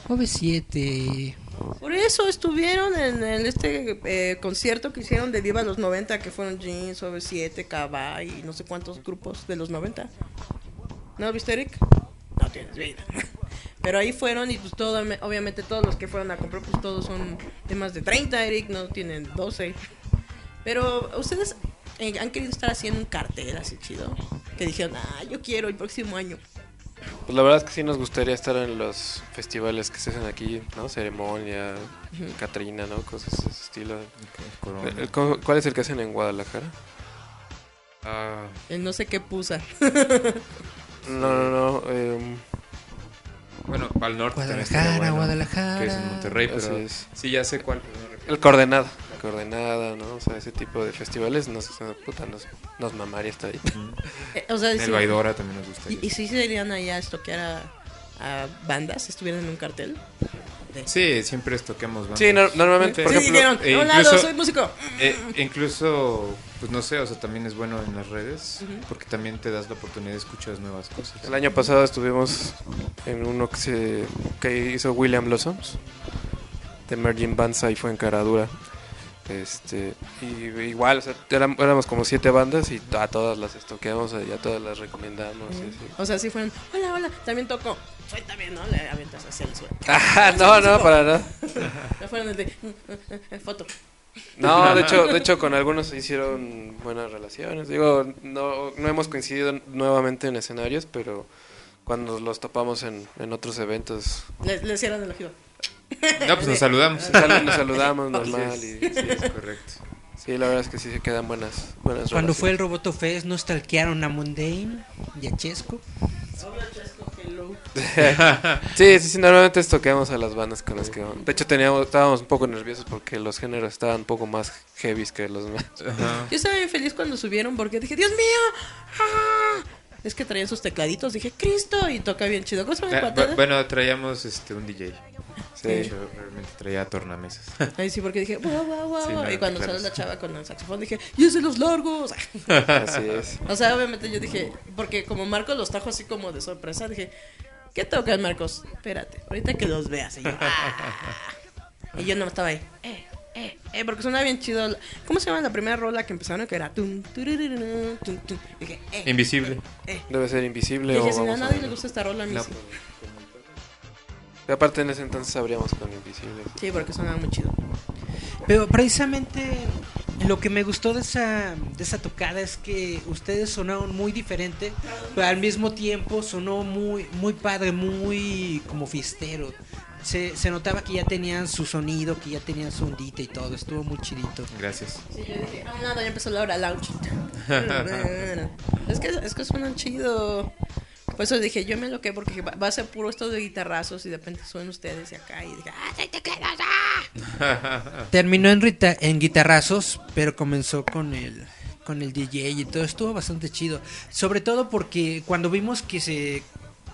B: OV7.
A: Por eso estuvieron en, el- este eh, concierto que hicieron de Viva los 90, que fueron Jeans, OV7, Cava y no sé cuántos grupos de los 90. ¿No viste, Eric? No tienes vida. Pero ahí fueron y pues todo, obviamente todos los que fueron a comprar, pues todos son de más de 30, Eric, no tienen 12. Pero ustedes eh, han querido estar haciendo un cartel así chido. Que dijeron, ah, yo quiero el próximo año.
D: pues la verdad es que sí nos gustaría estar en los festivales que se hacen aquí, ¿no? Ceremonia,
A: Ujú.
D: Catrina, ¿no? Cosas de ese estilo. El- el- ¿cu- ¿Cuál es el que hacen en Guadalajara?
C: Ah,
A: El no sé qué pusa.
D: No, no, no. em,
C: bueno, al norte
B: Guadalajara,
C: bueno,
B: Guadalajara.
C: Que es en Monterrey, pero
D: es.
C: sí, ya sé cuál. no
D: el Coordenada. Coordenada, ¿no? O sea, ese tipo de festivales nos, puta, nos, nos mamaría estar ahí.
A: Eh, o sea,
C: En
A: sí-
C: el Baidora también nos gustaría.
A: ¿Y, y si se irían allá a estoquear a, a bandas si estuvieran en un cartel?
C: Sí, siempre estoquemos bandas.
D: Sí, no- normalmente, por
A: Sí,
D: ejemplo,
A: dijeron,
C: e
A: hola,
C: incluso-
A: soy músico.
C: Eh, incluso, pues no sé, o sea, también es bueno en las redes, porque también te das la oportunidad de escuchar nuevas cosas.
D: El año pasado estuvimos en uno que, se, que hizo William Blossoms de Merging Bands, ahí fue en Caradura. Este, y igual, o sea, éram- éramos como siete bandas y a todas las estoqueamos y a todas las recomendamos. y así.
A: O sea, si fueran, hola, hola, también toco. Soy también, ¿no? Le aventas hacia el suelo.
D: Ah, no, no, para nada.
A: Ya fueron el de eh, foto.
D: No, de hecho, de hecho con algunos se hicieron buenas relaciones. Digo, no, no hemos coincidido nuevamente en escenarios, pero cuando los topamos en, en otros eventos,
A: Le, le hicieron el ojido.
C: No, pues nos saludamos.
D: nos sal- nos saludamos normal.
C: es,
D: Y,
C: sí, es correcto.
D: sí, la verdad es que sí se quedan buenas, buenas
B: Cuando fue el. Roboto Fest, ¿no stalkearon a Mundane y a Chesco?
D: Sí, sí, sí, normalmente toqueamos a las bandas con las que vamos. De hecho, teníamos, estábamos un poco nerviosos porque los géneros estaban un poco más heavies que los demás.
A: Yo estaba bien feliz cuando subieron porque dije, Dios mío. ¡ah! Es que traían sus tecladitos. Dije, Cristo. Y toca bien chido. ¿Cómo se llama
C: Ah, bu- bueno, traíamos este un DJ.
D: Sí.
C: De hecho, realmente traía tornamesas.
A: Ahí sí, porque dije.
C: Sí,
A: guau.
C: no,
A: y cuando
C: claro.
A: salió la chava con el saxofón, dije, ¡y es de los largos!
D: Así es.
A: o sea, obviamente yo dije, porque como Marcos los trajo así como de sorpresa, dije, ¿qué tocan, Marcos? Espérate, ahorita que los veas. Y yo, "Ah". Y yo no estaba ahí. Eh, eh, eh, porque sonaba bien chido. ¿Cómo se llama la primera rola que empezaron? Que era tum, tum, tum. Dije, eh,
C: Invisible.
A: eh.
D: Debe ser invisible
A: Dije,
D: o
A: si a
D: vamos a
A: nadie le gusta esta rola, a mí
C: No.
A: sí.
D: Y aparte en ese entonces sabríamos con invisible.
A: Sí, porque sonaba muy chido.
B: Pero precisamente lo que me gustó de esa, de esa tocada es que ustedes sonaron muy diferente, pero al mismo tiempo sonó muy, muy padre, muy como fiestero. Se, se notaba que ya tenían su sonido, que ya tenían su ondita y todo, estuvo muy chidito.
C: Gracias.
A: Sí, yo dije, ah, nada, ya empezó la hora lounge. es que es que suenan chido. Por eso dije, yo me loqué porque va va a ser puro esto de guitarrazos y de repente suenan ustedes y acá y dije, ¡ah, sí te quedas! ah".
B: Terminó en, rita- en guitarrazos, pero comenzó con el con el DJ y todo estuvo bastante chido. Sobre todo porque cuando vimos que se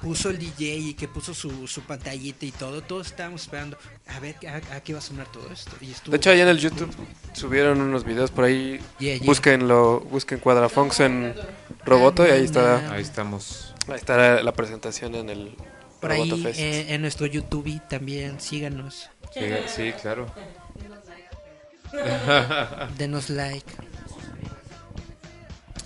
B: puso el DJ y que puso su, su pantallita y todo, todos estábamos esperando a ver a, a qué va a sonar todo esto. Y estuvo
D: De hecho, ahí en el YouTube subieron unos videos por ahí.
B: Yeah, yeah.
D: Búsquenlo, busquen Cuadrafonks en Roboto y ahí está,
C: Ahí estamos.
D: Ahí está la presentación en el
B: por
D: Roboto
B: ahí
D: Fest.
B: eh, en nuestro YouTube y también síganos,
C: Sí, sí, claro.
B: denos like.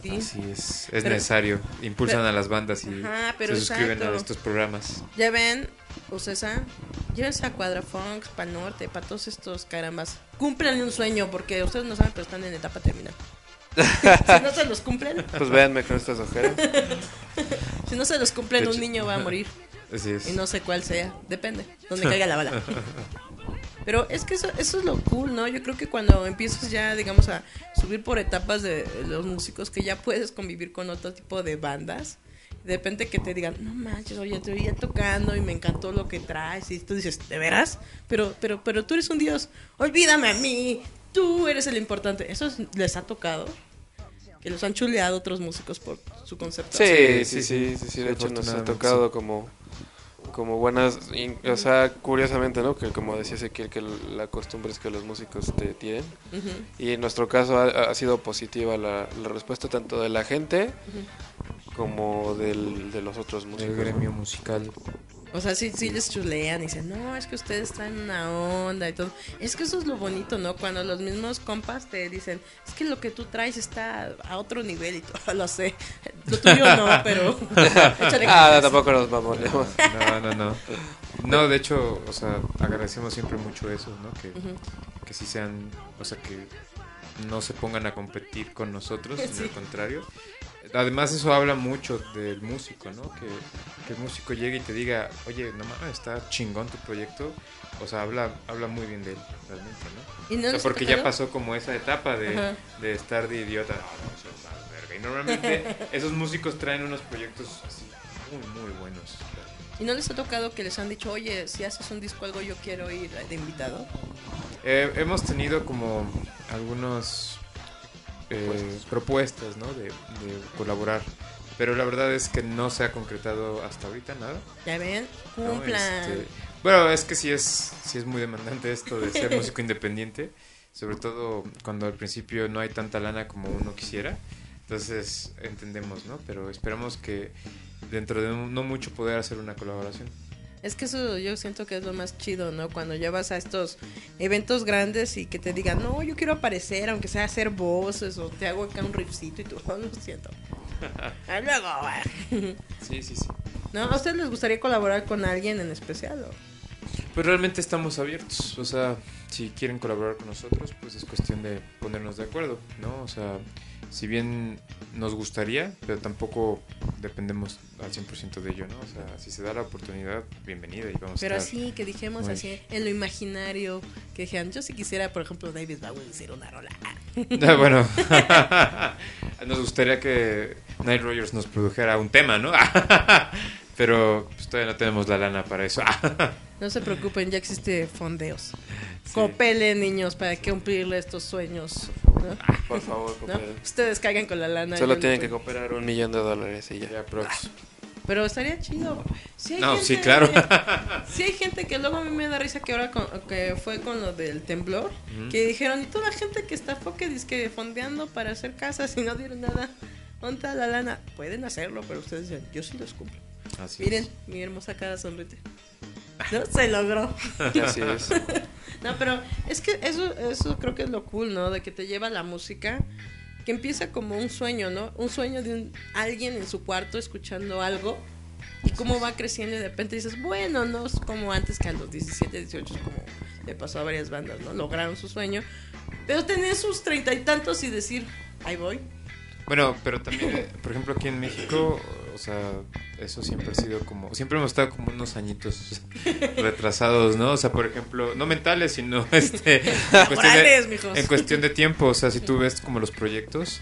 A: Sí.
C: Así es. Es
A: Pero-
C: necesario. Impulsan
A: pero-
C: a las bandas y
A: Ajá, pero
C: se suscriben
A: exacto.
C: a estos programas.
A: Ya ven, Ucesa, llévense a Cuadrafunks, para Norte, para todos estos carambas. Cumplan un sueño, porque ustedes no saben, pero están en etapa terminal. si no se los cumplen,
D: Pues véanme con estas ojeras.
A: si no se los cumplen,
C: De
A: un
C: hecho-
A: niño va a morir.
C: Así es.
A: Y no sé cuál sea, depende, donde caiga la bala. Pero es que eso, eso es lo cool, ¿no? Yo creo que cuando empiezas ya, digamos, a subir por etapas de los músicos, que ya puedes convivir con otro tipo de bandas, de repente que te digan, no manches, oye, te oía tocando y me encantó lo que traes, y tú dices, ¿de veras? Pero, pero, pero tú eres un dios, olvídame a mí, tú eres el importante. ¿Eso es- les ha tocado? Que los han chuleado otros músicos por su concepto.
D: Sí,
C: Sí,
D: sí,
C: sí,
D: sí, sí,
C: sí,
D: de hecho nos ha tocado como como buenas, in- o sea, curiosamente, ¿no? Que como decía Ezequiel, que la costumbre es que los músicos te tiren.
A: Ujú.
D: Y en nuestro caso ha, ha sido positiva la, la respuesta tanto de la gente como del, de los otros músicos.
C: El
D: ¿no?
C: gremio musical.
A: O sea, sí, sí les chulean y dicen, no, es que ustedes traen una onda y todo. Es que eso es lo bonito, ¿no? Cuando los mismos compas te dicen, es que lo que tú traes está a otro nivel y todo, lo sé. Lo tuyo no, pero
D: Ah, tampoco nos mamonemos.
C: No, no, no. No, de hecho, o sea, agradecemos siempre mucho eso, ¿no? Que, que sí sean, o sea, que no se pongan a competir con nosotros, sino
A: Sí.
C: al contrario. Además, eso habla mucho del músico, ¿no? Que, que el músico llegue y te diga, oye, no mames, está chingón tu proyecto. O sea, habla, habla muy bien de él, realmente, ¿no?
A: ¿Y no
C: O sea, porque ya pasó como esa etapa de, de estar de idiota. "Ah, no, soy más verga". Y normalmente esos músicos traen unos proyectos así muy, muy buenos.
A: ¿Y no les ha tocado que les han dicho, oye, si haces un disco algo yo quiero ir de invitado?
C: Eh, hemos tenido como algunas propuestas, ¿no? De, de colaborar. Pero la verdad es que no se ha concretado hasta ahorita nada.
A: Ya ven,
C: ¿no?
A: cumplan.
C: Este, bueno, es que sí es, sí es muy demandante esto de ser músico independiente. Sobre todo cuando al principio no hay tanta lana como uno quisiera. Entonces entendemos, ¿no? Pero esperamos que dentro de no mucho poder hacer una colaboración.
A: Es que eso yo siento que es lo más chido, ¿no? Cuando ya vas a estos eventos grandes y que te digan, no, yo quiero aparecer, aunque sea hacer voces o te hago acá un riffcito y tú, no, lo siento. Luego.
C: Sí, sí, sí.
A: ¿No? ¿A ustedes les gustaría colaborar con alguien en especial? o?
C: Pues realmente estamos abiertos, o sea, si quieren colaborar con nosotros, pues es cuestión de ponernos de acuerdo, ¿no? O sea, si bien nos gustaría, pero tampoco dependemos al 100% de ello, ¿no? O sea, si se da la oportunidad, bienvenida y vamos
A: Pero
C: a estar...
A: así, que dijimos
C: muy-
A: así, en lo imaginario, que dijeran, yo si quisiera, por ejemplo, David Bowie hiciera una rola.
C: Ah, bueno, nos gustaría que Night Rogers nos produjera un tema, ¿no? pero pues, todavía no tenemos la lana para eso.
A: No se preocupen, ya existe fondeos. Copelen, niños, para que cumplirle estos sueños. ¿No?
D: Por favor.
A: Ustedes caigan con la lana.
D: Solo tienen que cooperar un millón de dólares y ya.
C: Ya, prox.
A: Pero estaría chido. Sí hay
C: No,
A: gente-
C: sí, claro.
A: Sí hay gente que luego a mí me da risa que ahora con- que fue con lo del temblor, que dijeron, y toda la gente que está foque disque fondeando para hacer casas y no dieron nada, ¿dónde la lana? Pueden hacerlo, pero ustedes dicen, yo sí los cumplo.
C: Así
A: Miren,
C: es.
A: mi hermosa cara sonrite. No se logró.
D: Así es.
A: No, pero es que eso, eso creo que es lo cool, ¿no? De que te lleva la música, que empieza como un sueño, ¿no? Un sueño de alguien en su cuarto escuchando algo y cómo va creciendo y de repente dices, bueno, no es como antes que a los 17, 18, como le pasó a varias bandas, ¿no? Lograron su sueño, pero tener sus treinta y tantos y decir, ahí voy.
C: Bueno, pero también, por ejemplo, aquí en México, o sea, eso siempre ha sido como, siempre hemos estado como unos añitos retrasados, ¿no? O sea, por ejemplo, no mentales, sino este, en, cuestión de, en cuestión de tiempo, o sea, si tú ves como los proyectos,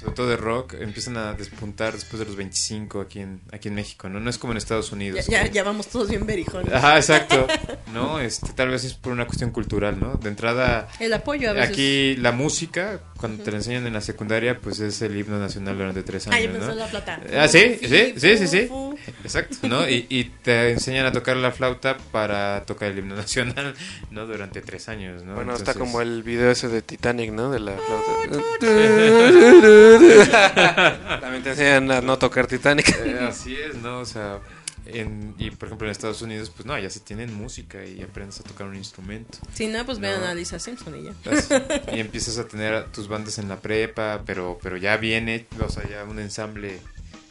C: sobre todo de rock, empiezan a despuntar después de los 25 aquí en, aquí en México, ¿no? No es como en Estados Unidos.
A: ya, ya vamos todos bien berijones.
C: Ajá, exacto. No, este, tal vez es por una cuestión cultural, ¿no? De entrada,
A: El apoyo a veces.
C: aquí la música, cuando te la enseñan en la secundaria, pues es el himno nacional durante tres años,
A: Ah, yo pensé
C: ¿no?
A: la flauta.
C: Ah, sí,
A: Fu,
C: sí, sí, sí,
A: fu,
C: sí. Exacto, ¿no? Y, y te enseñan a tocar la flauta para tocar el himno nacional, ¿no? Durante tres años, ¿no?
D: Bueno, está como el video ese de Titanic, ¿no? De la flauta. También te enseñan a no tocar Titanic.
C: Eh, así es, ¿no? O sea, en- y por ejemplo en Estados Unidos, pues no, ya se tienen música y aprendes a tocar un instrumento.
A: Si no, pues vean
C: No.
A: a Lisa Simpson y ya.
C: Las- y empiezas a tener a tus bandas en la prepa, pero pero ya viene, o sea, ya un ensamble,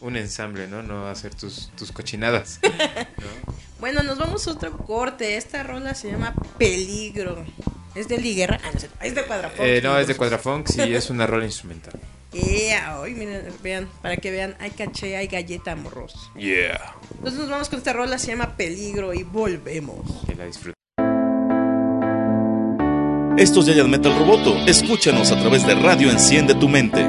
C: un ensamble, ¿no? No hacer tus, tus cochinadas. ¿no?
A: Bueno, nos vamos a otro corte. Esta rola se llama Peligro. ¿Es de Liguerra? Ah, no sé. Es de Cuadrafox.
C: Eh, no, es de. Cuadrafunk, sí, es una rola instrumental.
A: Yeah, hoy miren, vean, para que vean, hay caché, hay galleta, morros.
D: Yeah.
A: Entonces nos vamos con esta rola, se llama Peligro y volvemos.
C: Que la disfruten.
F: Esto es Giant Metal Roboto. Escúchanos a través de Radio Enciende tu Mente.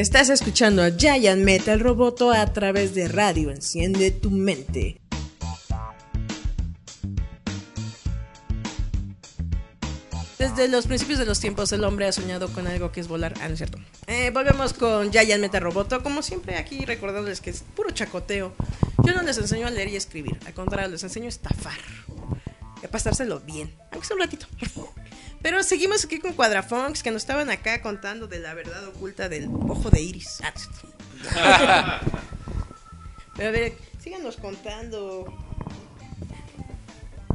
A: Estás escuchando a Giant Metal Roboto a través de radio. Enciende tu mente. Desde los principios de los tiempos el hombre ha soñado con algo que es volar. Ah, no es cierto. Eh, volvemos con Giant Metal Roboto. Como siempre aquí recordándoles que es puro chacoteo. Yo no les enseño a leer y escribir. Al contrario, les enseño a estafar. Y a pasárselo bien. Aunque sea un ratito. Pero seguimos aquí con Cuadrafonks que nos estaban acá contando de la verdad oculta del ojo de iris. Ah. Pero a ver, síganos contando.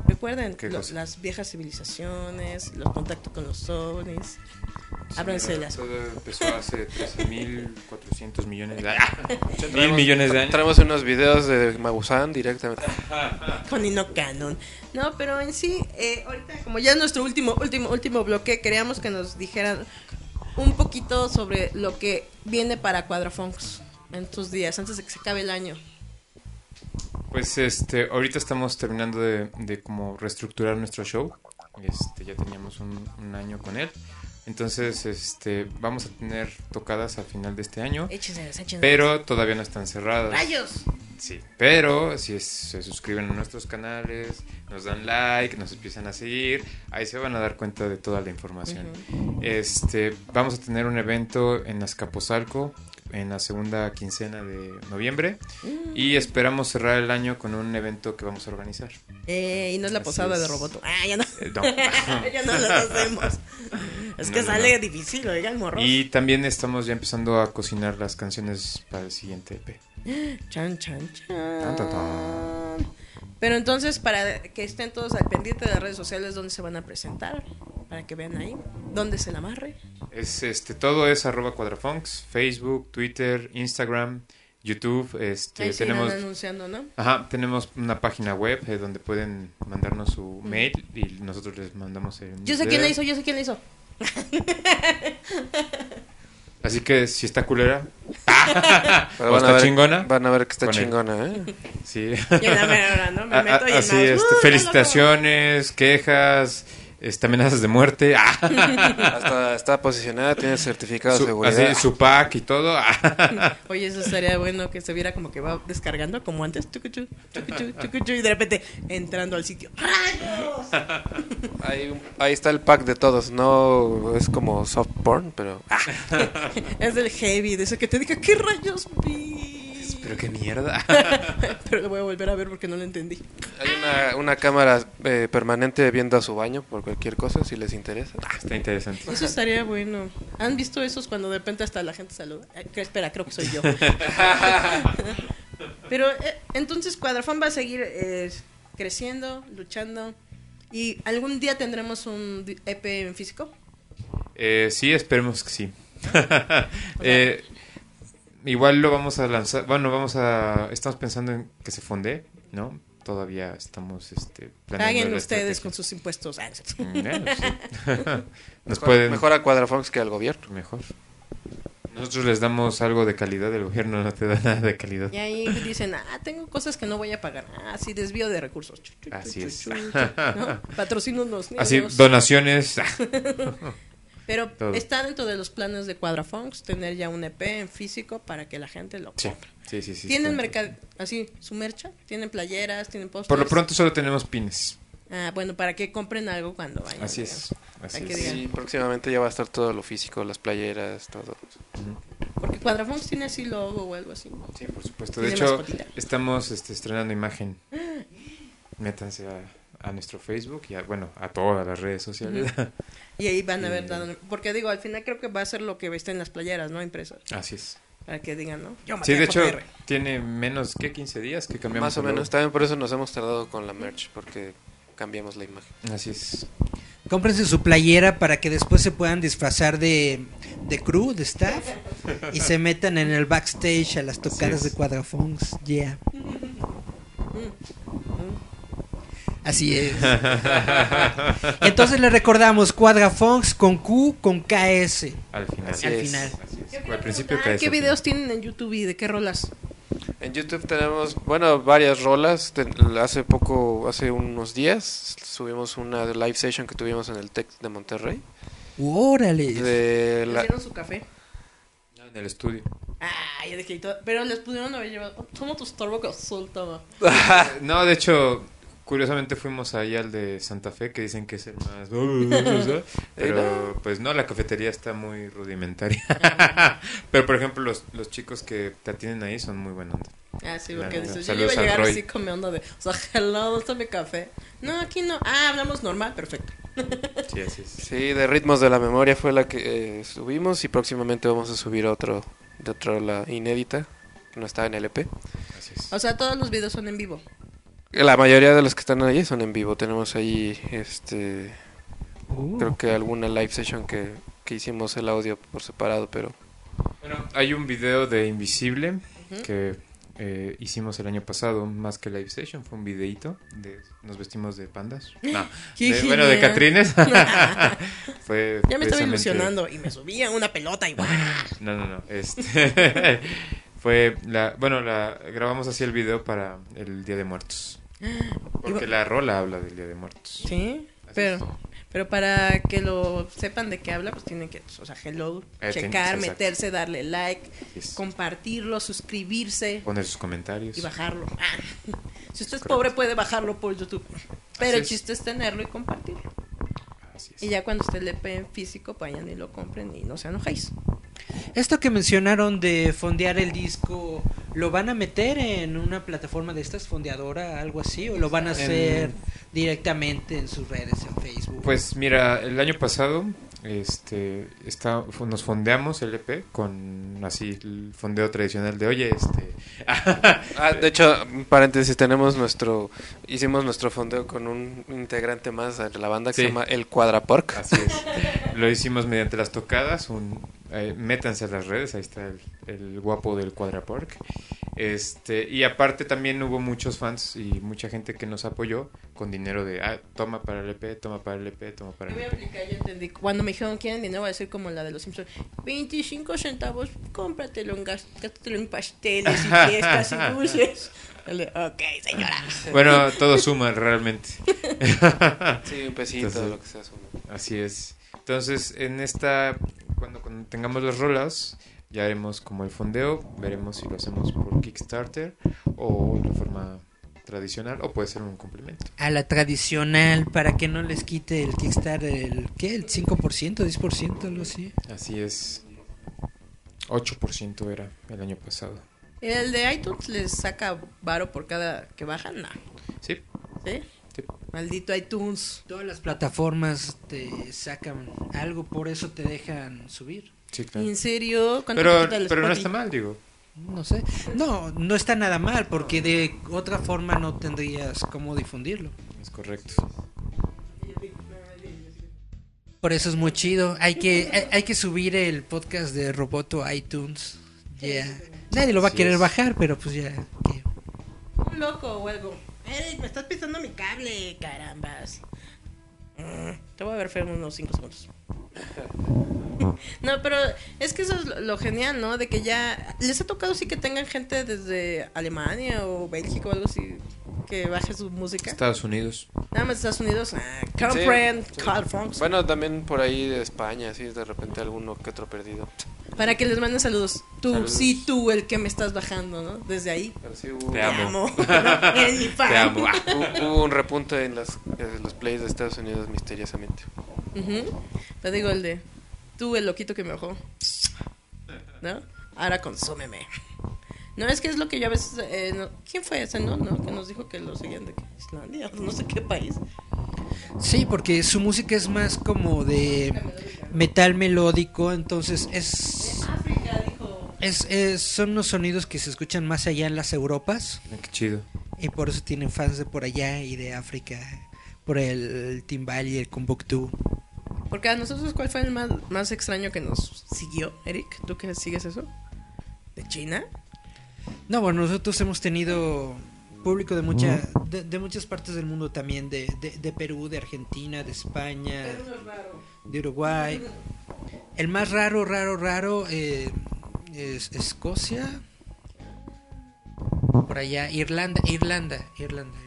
A: Recuerden las viejas civilizaciones, los contactos con los ovnis. Ábranse
C: mira,
A: las.
C: Todo empezó hace 13.400 millones de años. Mil millones de años.
D: Traemos unos videos de Maussan directamente.
A: con Ino Canon. No, pero en sí, eh, ahorita, como ya es nuestro último, último, último bloque, queríamos que nos dijeran un poquito sobre lo que viene para Cuadrafonks en estos días, antes de que se acabe el año.
C: Pues este, ahorita estamos terminando de, de como reestructurar nuestro show. Este, ya teníamos un, un año con él. Entonces, este, vamos a tener tocadas al final de este año. Pero todavía no están cerradas.
A: ¡Rayos!
C: Sí, pero si es- se suscriben a nuestros canales, nos dan like, nos empiezan a seguir, ahí se van a dar cuenta de toda la información. Este, vamos a tener un evento en Azcapotzalco en la segunda quincena de noviembre y esperamos cerrar el año con un evento que vamos a organizar.
A: Eh, y no es la
C: Así
A: posada de. Roboto. Ah, ya no.
C: Eh, no.
A: ya no lo hacemos. Es que
C: No,
A: sale
C: no.
A: difícil, oigan, morros.
C: Y también estamos ya empezando a cocinar las canciones para el siguiente EP.
A: Chan, chan, chan.
C: Tan, tan, tan.
A: Pero entonces, para que estén todos al pendiente de las redes sociales donde se van a presentar, para que vean ahí, dónde se la amarre.
C: Es este todo es arroba cuadrafonks, Facebook, Twitter, Instagram, YouTube, este
A: Ahí
C: tenemos
A: anunciando, ¿no?
C: ajá, tenemos una página web eh, donde pueden mandarnos su mail y nosotros les mandamos el
A: Yo sé quién la hizo, yo sé quién la hizo.
C: Así que si está culera
D: Pero
C: o
D: van a
C: está
D: ver-
C: chingona,
D: Van a ver que está chingona, ¿eh?
C: sí.
A: Y en la mera hora, ¿no? Me
C: A-
A: meto y en
C: así
A: mouse,
C: este,
A: ¡uh,
C: felicitaciones, quejas, este, amenazas de muerte, ah,
D: Hasta está posicionada, tiene certificado de seguridad.
C: así, su pack y todo. ah.
A: Oye, eso estaría bueno que se viera como que va descargando, como antes, tucuchu, tucuchu, tucuchu, y de repente entrando al sitio. ¡Rayos!
D: Ahí, ahí está el pack de todos. No es como soft porn, pero ah,
A: Es del heavy, de eso que te diga, ¿qué rayos vi?
C: Pero qué mierda.
A: Pero lo voy a volver a ver porque no lo entendí.
D: hay una, una cámara eh, permanente viendo a su baño por cualquier cosa, si les interesa.
C: Está interesante.
A: Eso estaría bueno. ¿Han visto esos cuando de repente hasta la gente saluda? Eh, espera, creo que soy yo. Pero eh, entonces Cuadrafón va a seguir eh, creciendo, luchando. ¿Y algún día tendremos un EP en físico?
C: Eh, sí, esperemos que sí. Eh, igual lo vamos a lanzar. Bueno, vamos a. Estamos pensando en que se fonde, ¿no? Todavía estamos este, planeando
A: Paguen ustedes
C: estrategia.
A: con sus impuestos. Ah,
C: Mm, bueno, sí. Nos
D: Mejor,
C: pueden.
D: mejor a Cuadrafox que al gobierno.
C: Mejor. Nosotros les damos algo de calidad, el gobierno no te da nada de calidad.
A: Y ahí dicen, ah, tengo cosas que no voy a pagar. Ah, sí, desvío de recursos. Chu, chu, chu,
C: Así
A: chu,
C: es.
A: ¿No? Patrocinos los niños.
C: Así, donaciones.
A: Pero
C: Todo.
A: está dentro de los planes de Quadrafonks tener ya un EP en físico para que la gente lo compre.
C: sí, sí. sí,
A: ¿Tienen mercado así su mercha? ¿Tienen playeras? ¿Tienen pósters?
C: Por lo pronto solo tenemos pines.
A: Ah, bueno, para que compren algo cuando vayan.
C: Así es. Así es.
D: Sí, próximamente ya va a estar todo lo físico, las playeras, todo.
A: Porque Quadrafonks tiene así logo o algo así.
C: Sí, por supuesto. De hecho,
A: mascotita.
C: estamos este, estrenando imagen. Métanse a, a nuestro Facebook y a, bueno, a todas las redes sociales.
A: Y ahí van a ver,
C: Y-
A: porque digo, al final creo que va a ser lo que está en las playeras, ¿no? Impresas.
C: Así es.
A: Para que digan, ¿no? Yo
C: Sí, de hecho, tiene menos que 15 días que cambiamos.
D: Más o menos. También por eso nos hemos tardado con la merch, porque cambiamos la imagen.
C: Así es.
B: Cómprense su playera para que después se puedan disfrazar de, de crew, de staff, y se metan en el backstage a las tocadas de Cuadrafonks. Yeah. Así es. Entonces le recordamos Cuadrafonks con Q, con KS.
C: Al final.
D: Así
B: al
D: es.
B: final.
C: Así es. Al principio cae
A: ¿Qué videos tienen en YouTube y de qué rolas?
D: En YouTube tenemos, bueno, varias rolas. Hace poco, hace unos días, subimos una live session que tuvimos en el Tech de Monterrey.
B: Órale.
D: De la,
A: ¿Hicieron su café?
C: En el estudio.
A: Ah, ya dije, y todo- pero les pudieron haber llevado. Toma tu Starbucks azul, toma.
C: No, de hecho, curiosamente fuimos ahí al de Santa Fe, que dicen que es el más... Pero pues no, la cafetería está muy rudimentaria. Pero por ejemplo, los, los chicos que te atienden ahí son muy buenos.
A: Ah, sí, porque dices, yo iba a llegar así con mi onda de, o sea, hello, dame café. No, aquí no. Ah, hablamos normal, perfecto.
C: Sí, así es.
D: Sí, de Ritmos de la Memoria fue la que eh, subimos y próximamente vamos a subir otro de otra la inédita, que no está en LP.
C: Así es.
A: O sea, todos los videos son en vivo.
D: La mayoría de los que están ahí son en vivo. Tenemos ahí, este,
B: Uh.
D: creo que alguna live session que, que hicimos el audio por separado, pero
C: Bueno, hay un video de Invisible que eh, hicimos el año pasado, más que live session, fue un videíto de nos vestimos de pandas. No, de- bueno, de. Catrines. fue
A: Ya me estaba ilusionando y me subía una pelota y ¡guau!
C: No, no, no. Este fue la bueno, la grabamos así el video para el Día de Muertos. Porque la rola habla del Día de Muertos.
A: Sí,
C: Así
A: pero, pero para que lo sepan de qué habla, pues tienen que, o sea, hello,
C: Eh,
A: checar,
C: tiene-
A: meterse, darle like, compartirlo, suscribirse
C: Poner sus comentarios.
A: y bajarlo. Ah, si usted es
C: Correcto.
A: pobre puede bajarlo por YouTube, pero
C: Así
A: el chiste es tenerlo y compartirlo.
C: Así es.
A: Y ya cuando usted le en físico, vayan y lo compren y no se enojéis.
B: Esto que mencionaron de fondear el disco, ¿lo van a meter en una plataforma de estas, fondeadora, algo así? ¿O lo van a hacer directamente en sus redes, en Facebook?
C: Pues mira, el año pasado este está, nos fondeamos el EP con así el fondeo tradicional de oye este
D: Ah, de hecho, un paréntesis, tenemos nuestro, hicimos nuestro fondeo con un integrante más de la banda que
C: Sí.
D: se llama El Cuadrapork.
C: así es lo hicimos mediante las tocadas un eh, métanse a las redes ahí está el, el guapo del Cuadrapork este y aparte también hubo muchos fans y mucha gente que nos apoyó con dinero de ah, toma para el EP toma para el EP toma para el
A: voy a
C: EP
A: aplicar, ya entendí. Cuando me dijeron quieren dinero, voy a decir como la de los Simpsons: 25 centavos, cómpratelo en, gástatelo en pasteles y fiestas y dulces. Ok, señora.
C: bueno todo suma realmente
D: Sí, un pesito,
C: Entonces-
D: lo que sea. suma.
C: Así es. Entonces, en esta, cuando, cuando tengamos las rolas, ya haremos como el fondeo, veremos si lo hacemos por Kickstarter o de forma tradicional o puede ser un complemento.
B: A la tradicional, para que no les quite el Kickstarter, el, ¿qué? ¿El 5%, 10%, algo así?
C: Así es. 8% era el año pasado.
A: El de iTunes les saca varo por cada que bajan, no.
C: Sí,
A: ¿Sí? Maldito iTunes.
B: Todas las plataformas te sacan algo, por eso te dejan subir.
C: Sí, claro.
A: ¿En serio? ¿Cuánto
C: Pero, pero no está mal, digo.
B: No sé. No, no está nada mal, porque de otra forma no tendrías cómo difundirlo.
C: Es correcto.
B: Por eso es muy chido. Hay que, hay, hay que subir el podcast de Roboto a iTunes. Ya. Nadie lo va a querer bajar, pero pues ya. que-
A: Un loco o algo. Eric, me estás pisando mi cable, carambas. Mm, Te voy a ver feo unos 5 segundos. No, pero es que eso es lo, genial, ¿no? De que ya les ha tocado sí que tengan gente desde Alemania o Bélgica o algo así que baje su música.
C: Estados Unidos.
A: Nada más Estados Unidos. Ah, comprehend,
D: Sí, sí. Bueno, también por ahí de España, sí, de repente alguno que otro perdido.
A: Para que les manden saludos. Tú,
D: Saludos.
A: sí, tú, el que me estás bajando, ¿no? Desde ahí.
D: Pero sí hubo,
C: Te
A: Te
C: amo.
A: amo. Mi.
C: Te amo. Ah.
D: hubo- hubo un repunte en las, en los plays de Estados Unidos misteriosamente.
A: Ujú. Te digo el de tú el loquito que me bajó. ¿No? Ahora consúmeme. No, es que es lo que yo a veces... eh, no- ¿Quién fue ese, no? no? Que nos dijo que lo seguían de. Islandia, no sé qué país.
B: Sí, porque su música es más como de metal melódico, entonces es,
A: África, dijo.
B: es, es- son unos sonidos que se escuchan más allá en las Europas
C: Mira Qué chido.
B: y por eso tienen fans de por allá y de África, por el timbal y el Kumbuktu.
A: Porque a nosotros, ¿cuál fue el más, más extraño que nos siguió, Eric? ¿Tú que sigues eso? ¿De China?
B: No, bueno, nosotros hemos tenido público de, mucha, de, de muchas partes del mundo también, de, de, de Perú, de Argentina, de España, de Uruguay. El más raro, raro, raro eh, es Escocia. Por allá, Irlanda, Irlanda, Irlanda, Irlanda.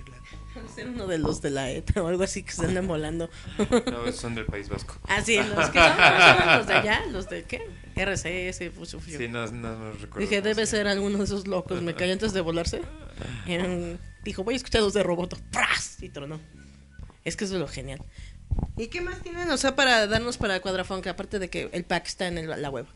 A: Debe ser uno de los de la ETA o algo así que se andan volando.
C: No, son del País Vasco.
A: Ah, sí, los que son, son los de allá, los de qué? RCS, fuso, fuso.
C: Sí, no, no, no recuerdo.
A: Dije, debe
C: se
A: ser alguno de esos locos. Me caí antes de volarse. Eran- dijo, voy a escuchar los de Roboto. ¡Pras! Y tronó. Es que eso es lo genial. ¿Y qué más tienen? O sea, para darnos para Cuadrafunk, aparte de que el pack está en el- la web.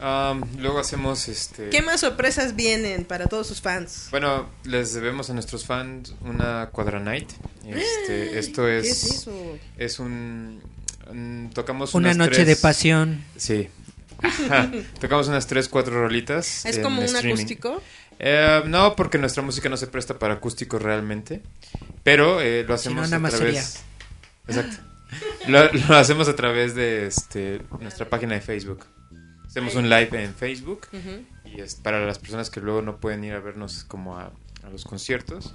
C: Am, luego hacemos este.
A: ¿Qué más sorpresas vienen para todos sus fans?
C: Bueno, les debemos a nuestros fans una Quadra Night. Este, esto es.
A: ¿Qué es eso?
C: Es un. un- tocamos
B: Una
C: unas
B: noche
C: tres-
B: de pasión.
C: Sí. Tocamos unas 3, 4 rolitas.
A: ¿Es
C: en
A: como un
C: streaming.
A: acústico?
C: Eh, no, porque nuestra música no se presta para acústico realmente. Pero eh, lo
B: Si no,
C: hacemos
B: nada
C: a
B: más
C: través. Exacto. Lo, lo hacemos a través de este, nuestra página de Facebook. Hacemos un live en Facebook. Y es para las personas que luego no pueden ir a vernos como a, a los conciertos.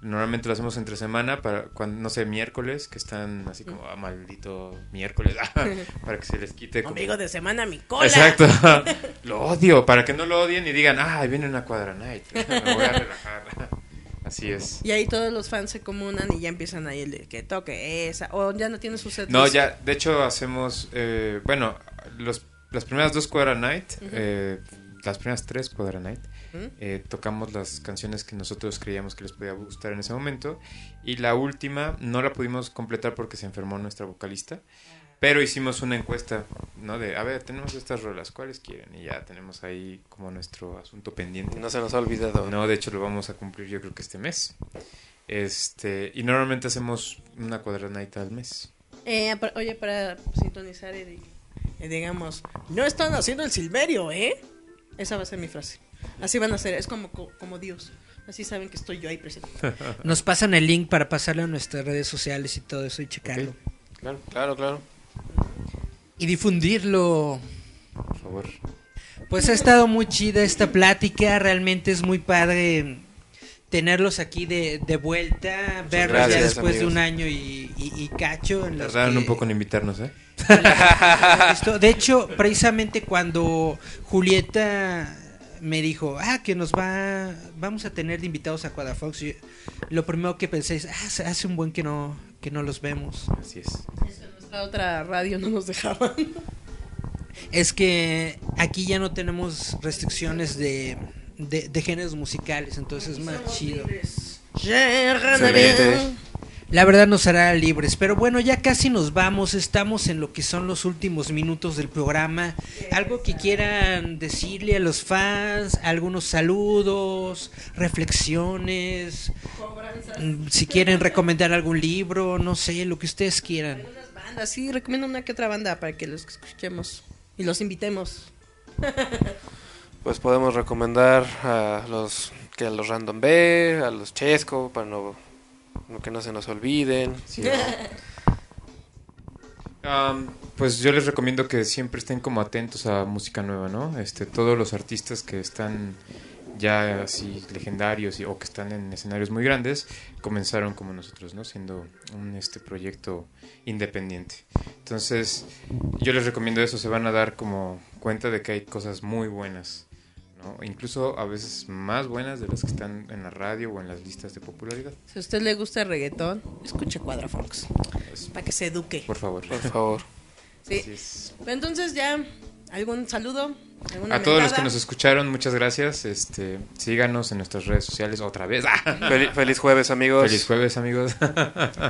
C: Normalmente lo hacemos entre semana, para cuando, no sé, miércoles, que están así como, ah, maldito miércoles, para que se les quite. como-
A: Amigo de semana, mi cola.
C: Exacto. lo odio, para que no lo odien y digan, ah, viene una cuadra night. Me voy a relajar. Así es.
A: Y ahí todos los fans se comunan y ya empiezan ahí el que toque esa. O ya no tiene su set.
C: No, ya, de hecho hacemos, eh, bueno, los, las primeras dos Cuadra Night,
A: Ujú.
C: eh, las primeras tres Cuadra Night,
A: Ujú.
C: eh, tocamos las canciones que nosotros creíamos que les podía gustar en ese momento. Y la última no la pudimos completar porque se enfermó nuestra vocalista. Pero hicimos una encuesta, ¿no? De, a ver, tenemos estas rolas, ¿cuáles quieren? Y ya tenemos ahí como nuestro asunto pendiente.
D: No se nos ha olvidado.
C: No, de hecho lo vamos a cumplir yo creo que este mes. Este, y normalmente hacemos una cuadra night al mes.
A: Eh, oye, para sintonizar y digamos, no están haciendo el silverio, ¿eh? Esa va a ser mi frase. Así van a ser, es como, co- como Dios. Así saben que estoy yo ahí presente.
B: Nos pasan el link para pasarle a nuestras redes sociales y todo eso y checarlo.
D: Claro, claro, claro.
B: Y difundirlo.
C: Por favor.
B: Pues ha estado muy chida esta plática, realmente es muy padre tenerlos aquí de, de vuelta, verlos ya después de un año y, y- y cacho. En los
C: un poco en invitarnos, ¿eh?
B: Esto- De hecho, precisamente cuando Julieta me dijo, ah, que nos va, vamos a tener de invitados a Quadafox, yo- lo primero que pensé es, ah, se- hace un buen que no, que no los vemos.
C: Así es.
A: Nuestra otra radio no nos dejaban.
B: Es que aquí ya no tenemos restricciones de, de, de géneros musicales, entonces es más chido.
D: Excelente.
B: La verdad nos hará libres, pero bueno, ya casi nos vamos, estamos en lo que son los últimos minutos del programa. Algo que quieran decirle a los fans, algunos saludos, reflexiones, si quieren recomendar algún libro, no sé, lo que ustedes quieran.
A: Bandas, sí, recomiendo una que otra banda para que los escuchemos y los invitemos.
D: Pues podemos recomendar a los que a los Random B, a los Chesco, para no, no que no se nos olviden.
C: Pues yo les recomiendo que siempre estén como atentos a música nueva, ¿no? Este, todos los artistas que están ya así legendarios y, o que están en escenarios muy grandes comenzaron como nosotros, ¿no? Siendo un este proyecto independiente. Entonces, yo les recomiendo eso, se van a dar como cuenta de que hay cosas muy buenas, ¿no? Incluso a veces más buenas de las que están en la radio o en las listas de popularidad.
A: Si a usted le gusta el reggaetón, escuche Cuadrafox. Para que se eduque.
C: Por favor.
D: Por favor.
A: Sí.
C: Es.
A: Pero entonces ya, ¿algún saludo? ¿Alguna
C: A todos los que nos escucharon, muchas gracias. Este, síganos en nuestras redes sociales otra vez.
D: Fel- feliz jueves, amigos.
C: Feliz jueves, amigos.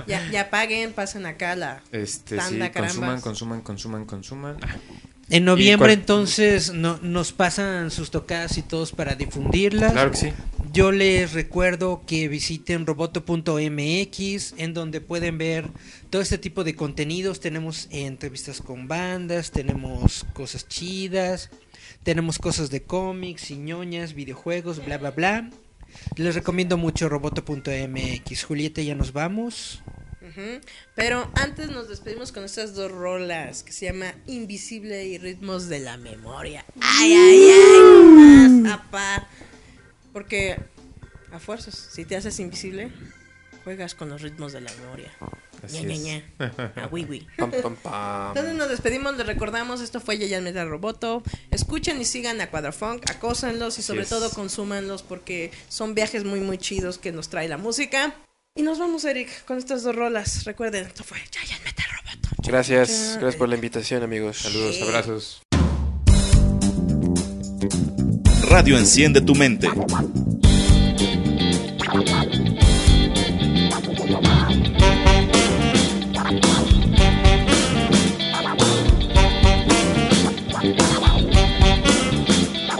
A: Ya, ya paguen, pasen acá la
C: Este, sí,
A: tanda,
C: consuman,
A: carambas.
C: consuman, consuman, consuman.
B: En noviembre entonces no, nos pasan sus tocadas y todos para difundirlas.
C: Claro que sí.
B: Yo les recuerdo que visiten roboto.mx en donde pueden ver todo este tipo de contenidos. Tenemos entrevistas con bandas, tenemos cosas chidas, tenemos cosas de cómics, y ñoñas, videojuegos, bla bla bla. Les recomiendo mucho roboto.mx. Julieta, ya nos vamos.
A: Ujú. Pero antes nos despedimos con estas dos rolas que se llama Invisible y Ritmos de la Memoria. Ay, ay, ay, más, apá. Porque a fuerzas, si te haces invisible, juegas con los ritmos de la memoria.
C: Así
A: Ña,
C: es.
A: Ña, Ña. A wiwi.
D: Pam, pam, pam.
A: Entonces nos despedimos, les recordamos, esto fue Yayan Metal Roboto. Escuchen y sigan a Cuadrafunk, acósenlos y sobre todo consúmanlos porque son viajes muy muy chidos que nos trae la música. Y nos vamos, Eric, con estas dos rolas. Recuerden, esto fue Yayan Metal Roboto.
D: Gracias, gracias por la invitación, amigos.
C: Saludos, abrazos.
F: Radio Enciende tu mente.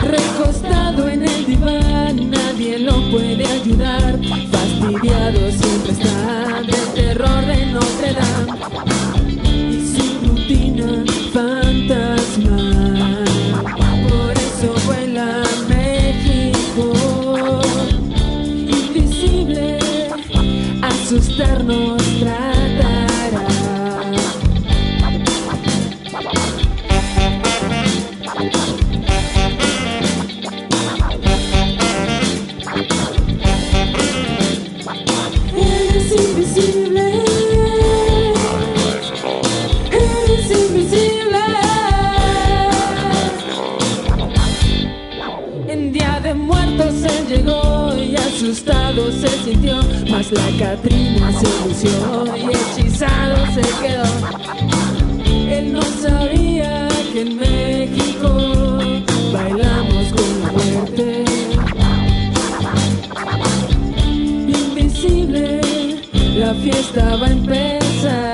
G: Recostado en el diván, nadie lo puede ayudar. Fastidiado siempre está del terror de Notre Dame la Catrina se lució y hechizado se quedó. Él no sabía que en México bailamos con la muerte. invisible, la fiesta va a empezar.